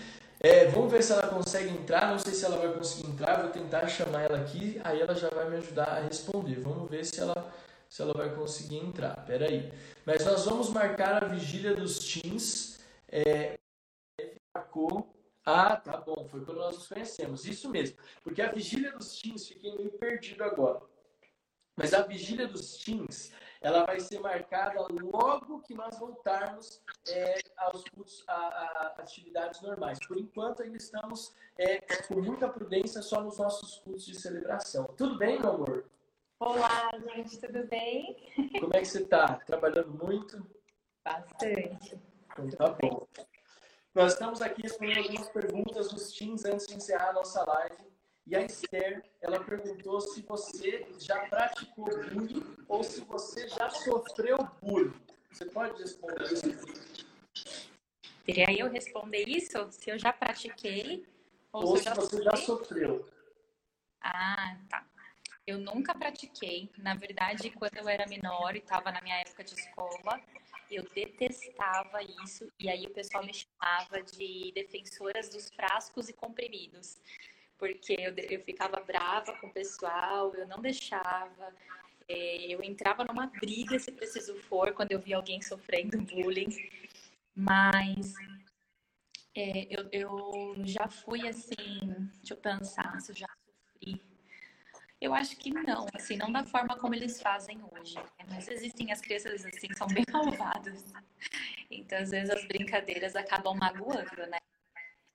É, vamos ver se ela consegue entrar. Não sei se ela vai conseguir entrar. Vou tentar chamar ela aqui. Aí ela já vai me ajudar a responder. Vamos ver se ela, se ela vai conseguir entrar. Pera aí. Mas nós vamos marcar a vigília dos teens. É. Ah, tá bom. Foi quando nós nos conhecemos. Isso mesmo. Porque a vigília dos teens, fiquei meio perdido agora. Mas a vigília dos teens ela vai ser marcada logo que nós voltarmos é, aos cultos, a, a, atividades normais. Por enquanto, ainda estamos é, com muita prudência só nos nossos cultos de celebração. Tudo bem, meu amor? Olá, gente, tudo bem? Como é que você está? Trabalhando muito? Bastante. Então tá bom. Nós estamos aqui respondendo algumas perguntas dos teams antes de encerrar a nossa live. E a Esther, ela perguntou se você já praticou bullying ou se você já sofreu bullying. Você pode responder isso? Queria eu responder isso? Se eu já pratiquei ou, ou se, se você já sofreu? Ah, tá. Eu nunca pratiquei. Na verdade, quando eu era menor e estava na minha época de escola, eu detestava isso. E aí o pessoal me chamava de defensoras dos frascos e comprimidos porque eu, eu ficava brava com o pessoal, eu não deixava. É, eu entrava numa briga, se preciso for, quando eu via alguém sofrendo bullying. Mas é, eu, eu já fui assim, deixa eu pensar se eu já sofri. Eu acho que não, assim, não da forma como eles fazem hoje. Né? Mas existem as crianças assim, são bem malvadas. Então, às vezes, as brincadeiras acabam magoando, né?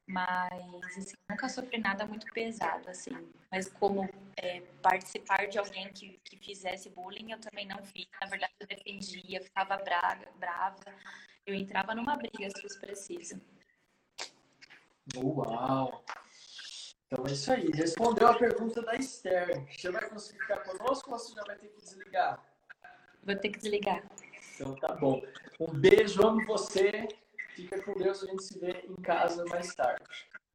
Mas, assim, nunca sofri nada muito pesado, assim. Mas como é, participar de alguém que, que fizesse bullying, eu também não fiz. Na verdade, eu defendia, ficava brava, brava. Eu entrava numa briga, se fosse preciso. Uau! Então é isso aí. Respondeu a pergunta da Esther. Você vai conseguir ficar conosco ou você já vai ter que desligar? Vou ter que desligar. Então tá bom. Um beijo, amo você. Fica com Deus, a gente se vê em casa mais tarde.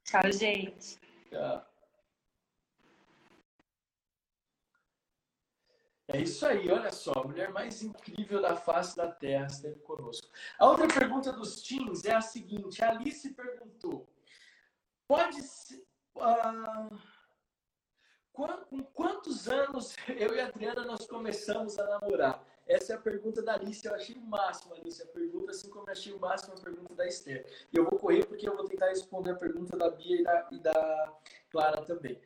Tchau, gente. Tchau. É isso aí, olha só, a mulher mais incrível da face da Terra esteve conosco. A outra pergunta dos teens é a seguinte: a Alice perguntou: pode ser. Uh, com quantos anos eu e a Adriana nós começamos a namorar? Essa é a pergunta da Alice. Eu achei o máximo, Alice, a pergunta, assim como eu achei o máximo a pergunta da Esther. E eu vou correr porque eu vou tentar responder a pergunta da Bia e da, e da Clara também.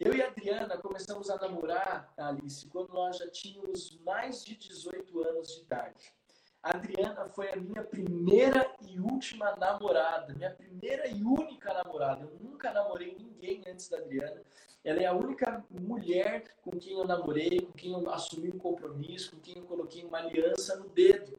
Eu e a Adriana começamos a namorar, Alice, quando nós já tínhamos mais de 18 anos de idade. A Adriana foi a minha primeira e última namorada, minha primeira e única namorada. Eu nunca namorei ninguém antes da Adriana. Ela é a única mulher com quem eu namorei, com quem eu assumi um compromisso, com quem eu coloquei uma aliança no dedo.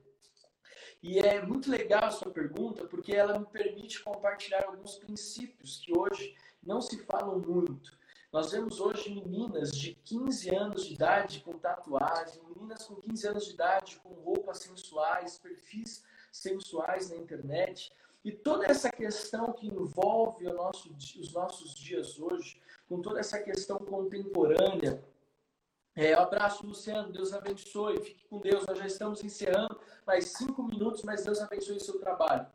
E é muito legal a sua pergunta, porque ela me permite compartilhar alguns princípios que hoje não se falam muito. Nós vemos hoje meninas de 15 anos de idade com tatuagem, meninas com 15 anos de idade com roupas sensuais, perfis sensuais na internet. E toda essa questão que envolve nosso, os nossos dias hoje, com toda essa questão contemporânea. É, abraço, Luciano. Deus abençoe. Fique com Deus. Nós já estamos encerrando mais cinco minutos, mas Deus abençoe o seu trabalho.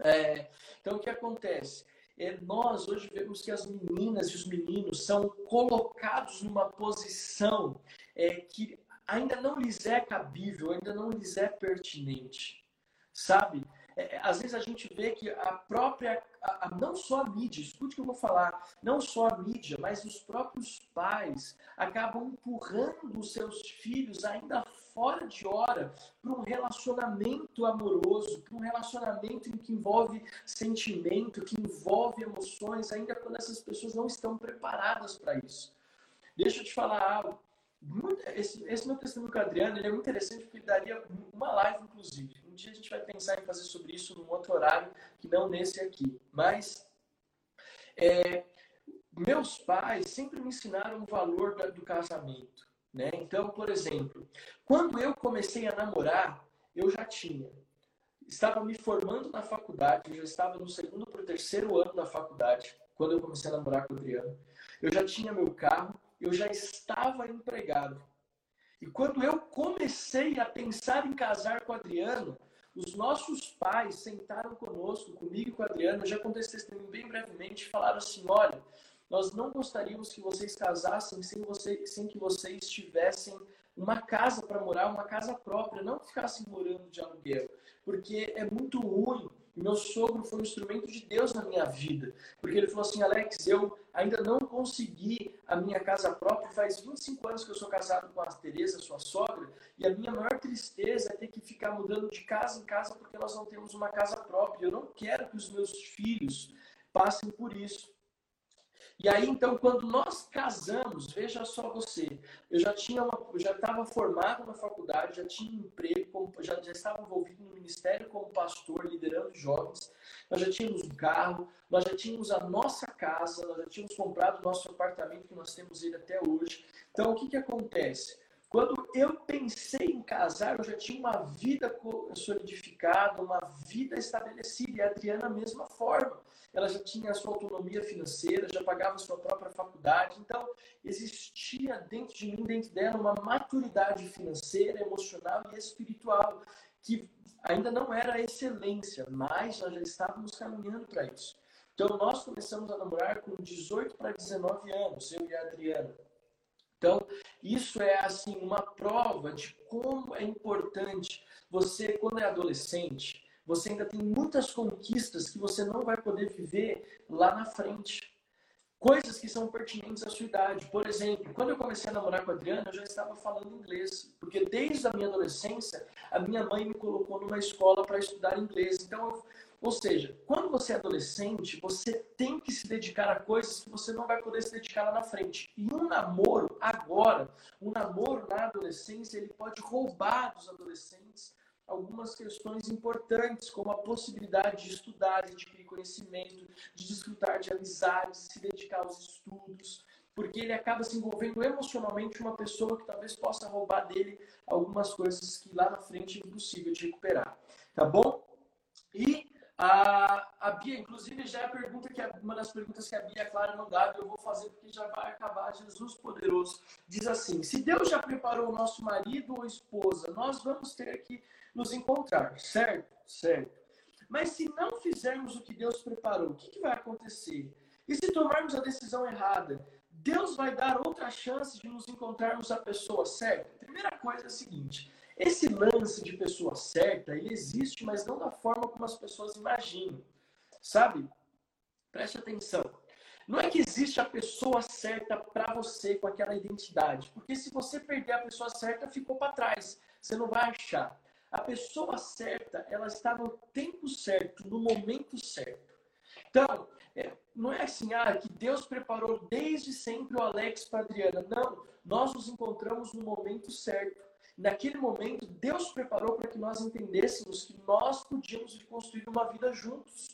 É, então, o que acontece? é, nós hoje vemos que as meninas e os meninos são colocados numa posição é, que ainda não lhes é cabível, ainda não lhes é pertinente, sabe? É, é, às vezes a gente vê que a própria, a, a, não só a mídia, escute o que eu vou falar, não só a mídia, mas os próprios pais acabam empurrando os seus filhos ainda fora de hora para um relacionamento amoroso, para um relacionamento que envolve sentimento, que envolve emoções, ainda quando essas pessoas não estão preparadas para isso. Deixa eu te falar algo. Esse, esse meu testemunho com o Adriano ele é muito interessante porque daria uma live, inclusive. Um dia a gente vai pensar em fazer sobre isso num outro horário, que não nesse aqui. Mas é, meus pais sempre me ensinaram o valor do casamento. Né? Então, por exemplo, quando eu comecei a namorar, eu já tinha. Estava me formando na faculdade, eu já estava no segundo para o terceiro ano da faculdade, quando eu comecei a namorar com o Adriano. Eu já tinha meu carro, eu já estava empregado. E quando eu comecei a pensar em casar com Adriano, os nossos pais sentaram conosco, comigo e com Adriano, eu já contei esse testemunho bem brevemente, falaram assim: olha, nós não gostaríamos que vocês casassem sem, você, sem que vocês tivessem uma casa para morar, uma casa própria, não ficassem morando de aluguel, porque é muito ruim. E meu sogro foi um instrumento de Deus na minha vida, porque ele falou assim: Alex, eu ainda não consegui a minha casa própria, faz 25 anos que eu sou casado com a Tereza, sua sogra, e a minha maior tristeza é ter que ficar mudando de casa em casa porque nós não temos uma casa própria. Eu não quero que os meus filhos passem por isso. E aí, então, quando nós casamos, veja só você, eu já tinha uma, já estava formado na faculdade, já tinha emprego, como, já, já estava envolvido no ministério como pastor, liderando jovens, nós já tínhamos um carro, nós já tínhamos a nossa casa, nós já tínhamos comprado o nosso apartamento, que nós temos ele até hoje. Então, o que, que acontece? Quando eu pensei em casar, eu já tinha uma vida solidificada, uma vida estabelecida. E a Adriana, mesma forma. Ela já tinha a sua autonomia financeira, já pagava a sua própria faculdade. Então, existia dentro de mim, dentro dela, uma maturidade financeira, emocional e espiritual, que ainda não era a excelência, mas nós já estávamos caminhando para isso. Então, nós começamos a namorar com 18 para 19 anos, eu e a Adriana. Então, isso é assim uma prova de como é importante você, quando é adolescente, você ainda tem muitas conquistas que você não vai poder viver lá na frente. Coisas que são pertinentes à sua idade. Por exemplo, quando eu comecei a namorar com a Adriana, eu já estava falando inglês. Porque desde a minha adolescência, a minha mãe me colocou numa escola para estudar inglês. Então, eu ou seja, quando você é adolescente, você tem que se dedicar a coisas que você não vai poder se dedicar lá na frente. E um namoro agora, um namoro na adolescência, ele pode roubar dos adolescentes algumas questões importantes, como a possibilidade de estudar, de adquirir conhecimento, de desfrutar de amizades, se dedicar aos estudos, porque ele acaba se envolvendo emocionalmente uma pessoa que talvez possa roubar dele algumas coisas que lá na frente é impossível de recuperar. Tá bom? E a, a Bia, inclusive, já é a pergunta que uma das perguntas que a Bia Clara não dá, eu vou fazer porque já vai acabar. Jesus poderoso diz assim: se Deus já preparou o nosso marido ou esposa, nós vamos ter que nos encontrar, certo? Certo. Mas se não fizermos o que Deus preparou, o que, que vai acontecer? E se tomarmos a decisão errada, Deus vai dar outra chance de nos encontrarmos a pessoa certa? Primeira coisa é a seguinte: esse lance de pessoa certa, ele existe, mas não da forma como as pessoas imaginam. Sabe? Preste atenção. Não é que existe a pessoa certa para você com aquela identidade, porque se você perder a pessoa certa, ficou para trás. Você não vai achar. A pessoa certa, ela está no tempo certo, no momento certo. Então, é, não é assim, ah, que Deus preparou desde sempre o Alex para Adriana. Não, nós nos encontramos no momento certo. Naquele momento, Deus preparou para que nós entendêssemos que nós podíamos construir uma vida juntos.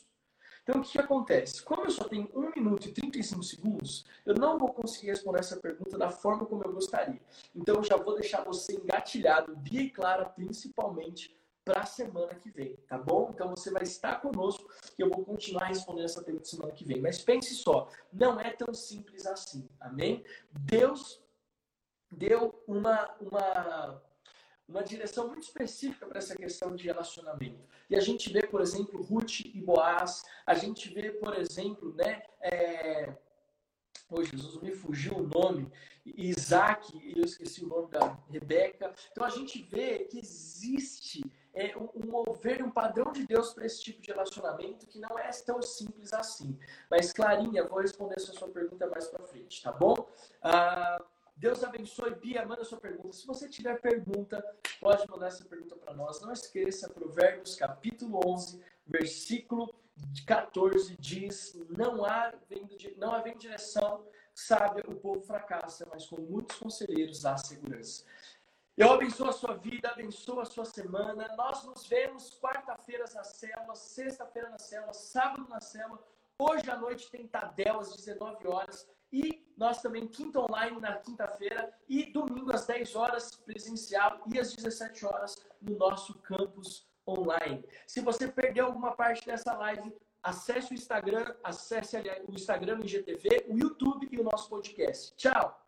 Então, o que, que acontece? Como eu só tenho 1 minuto e 35 segundos, eu não vou conseguir responder essa pergunta da forma como eu gostaria. Então, eu já vou deixar você engatilhado, Bia e Clara, principalmente, para a semana que vem, tá bom? Então você vai estar conosco que eu vou continuar respondendo essa pergunta semana que vem. Mas pense só, não é tão simples assim, amém? Deus deu uma, uma uma direção muito específica para essa questão de relacionamento. E a gente vê, por exemplo, Ruth e Boaz, a gente vê, por exemplo, né, é... Oh, Jesus, me fugiu o nome. Isaac, eu esqueci o nome da Rebeca. Então a gente vê que existe é, um, mover, um padrão de Deus para esse tipo de relacionamento que não é tão simples assim. Mas, Clarinha, vou responder essa sua pergunta mais para frente, tá bom? Ah, Deus abençoe, Bia, manda sua pergunta. Se você tiver pergunta, pode mandar essa pergunta para nós. Não esqueça, Provérbios capítulo 11, versículo 14 diz: Não há vendo, não direção sábia, o povo fracassa, mas com muitos conselheiros há segurança. Eu abençoo a sua vida, abençoo a sua semana. Nós nos vemos quarta-feiras na célula, sexta-feira na célula, sábado na célula. Hoje à noite tem Tadel às 19 horas. E nós também, quinta online na quinta-feira e domingo às 10 horas presencial e às 17 horas no nosso campus online. Se você perdeu alguma parte dessa live, acesse o Instagram, acesse o Instagram IGTV, o YouTube e o nosso podcast. Tchau!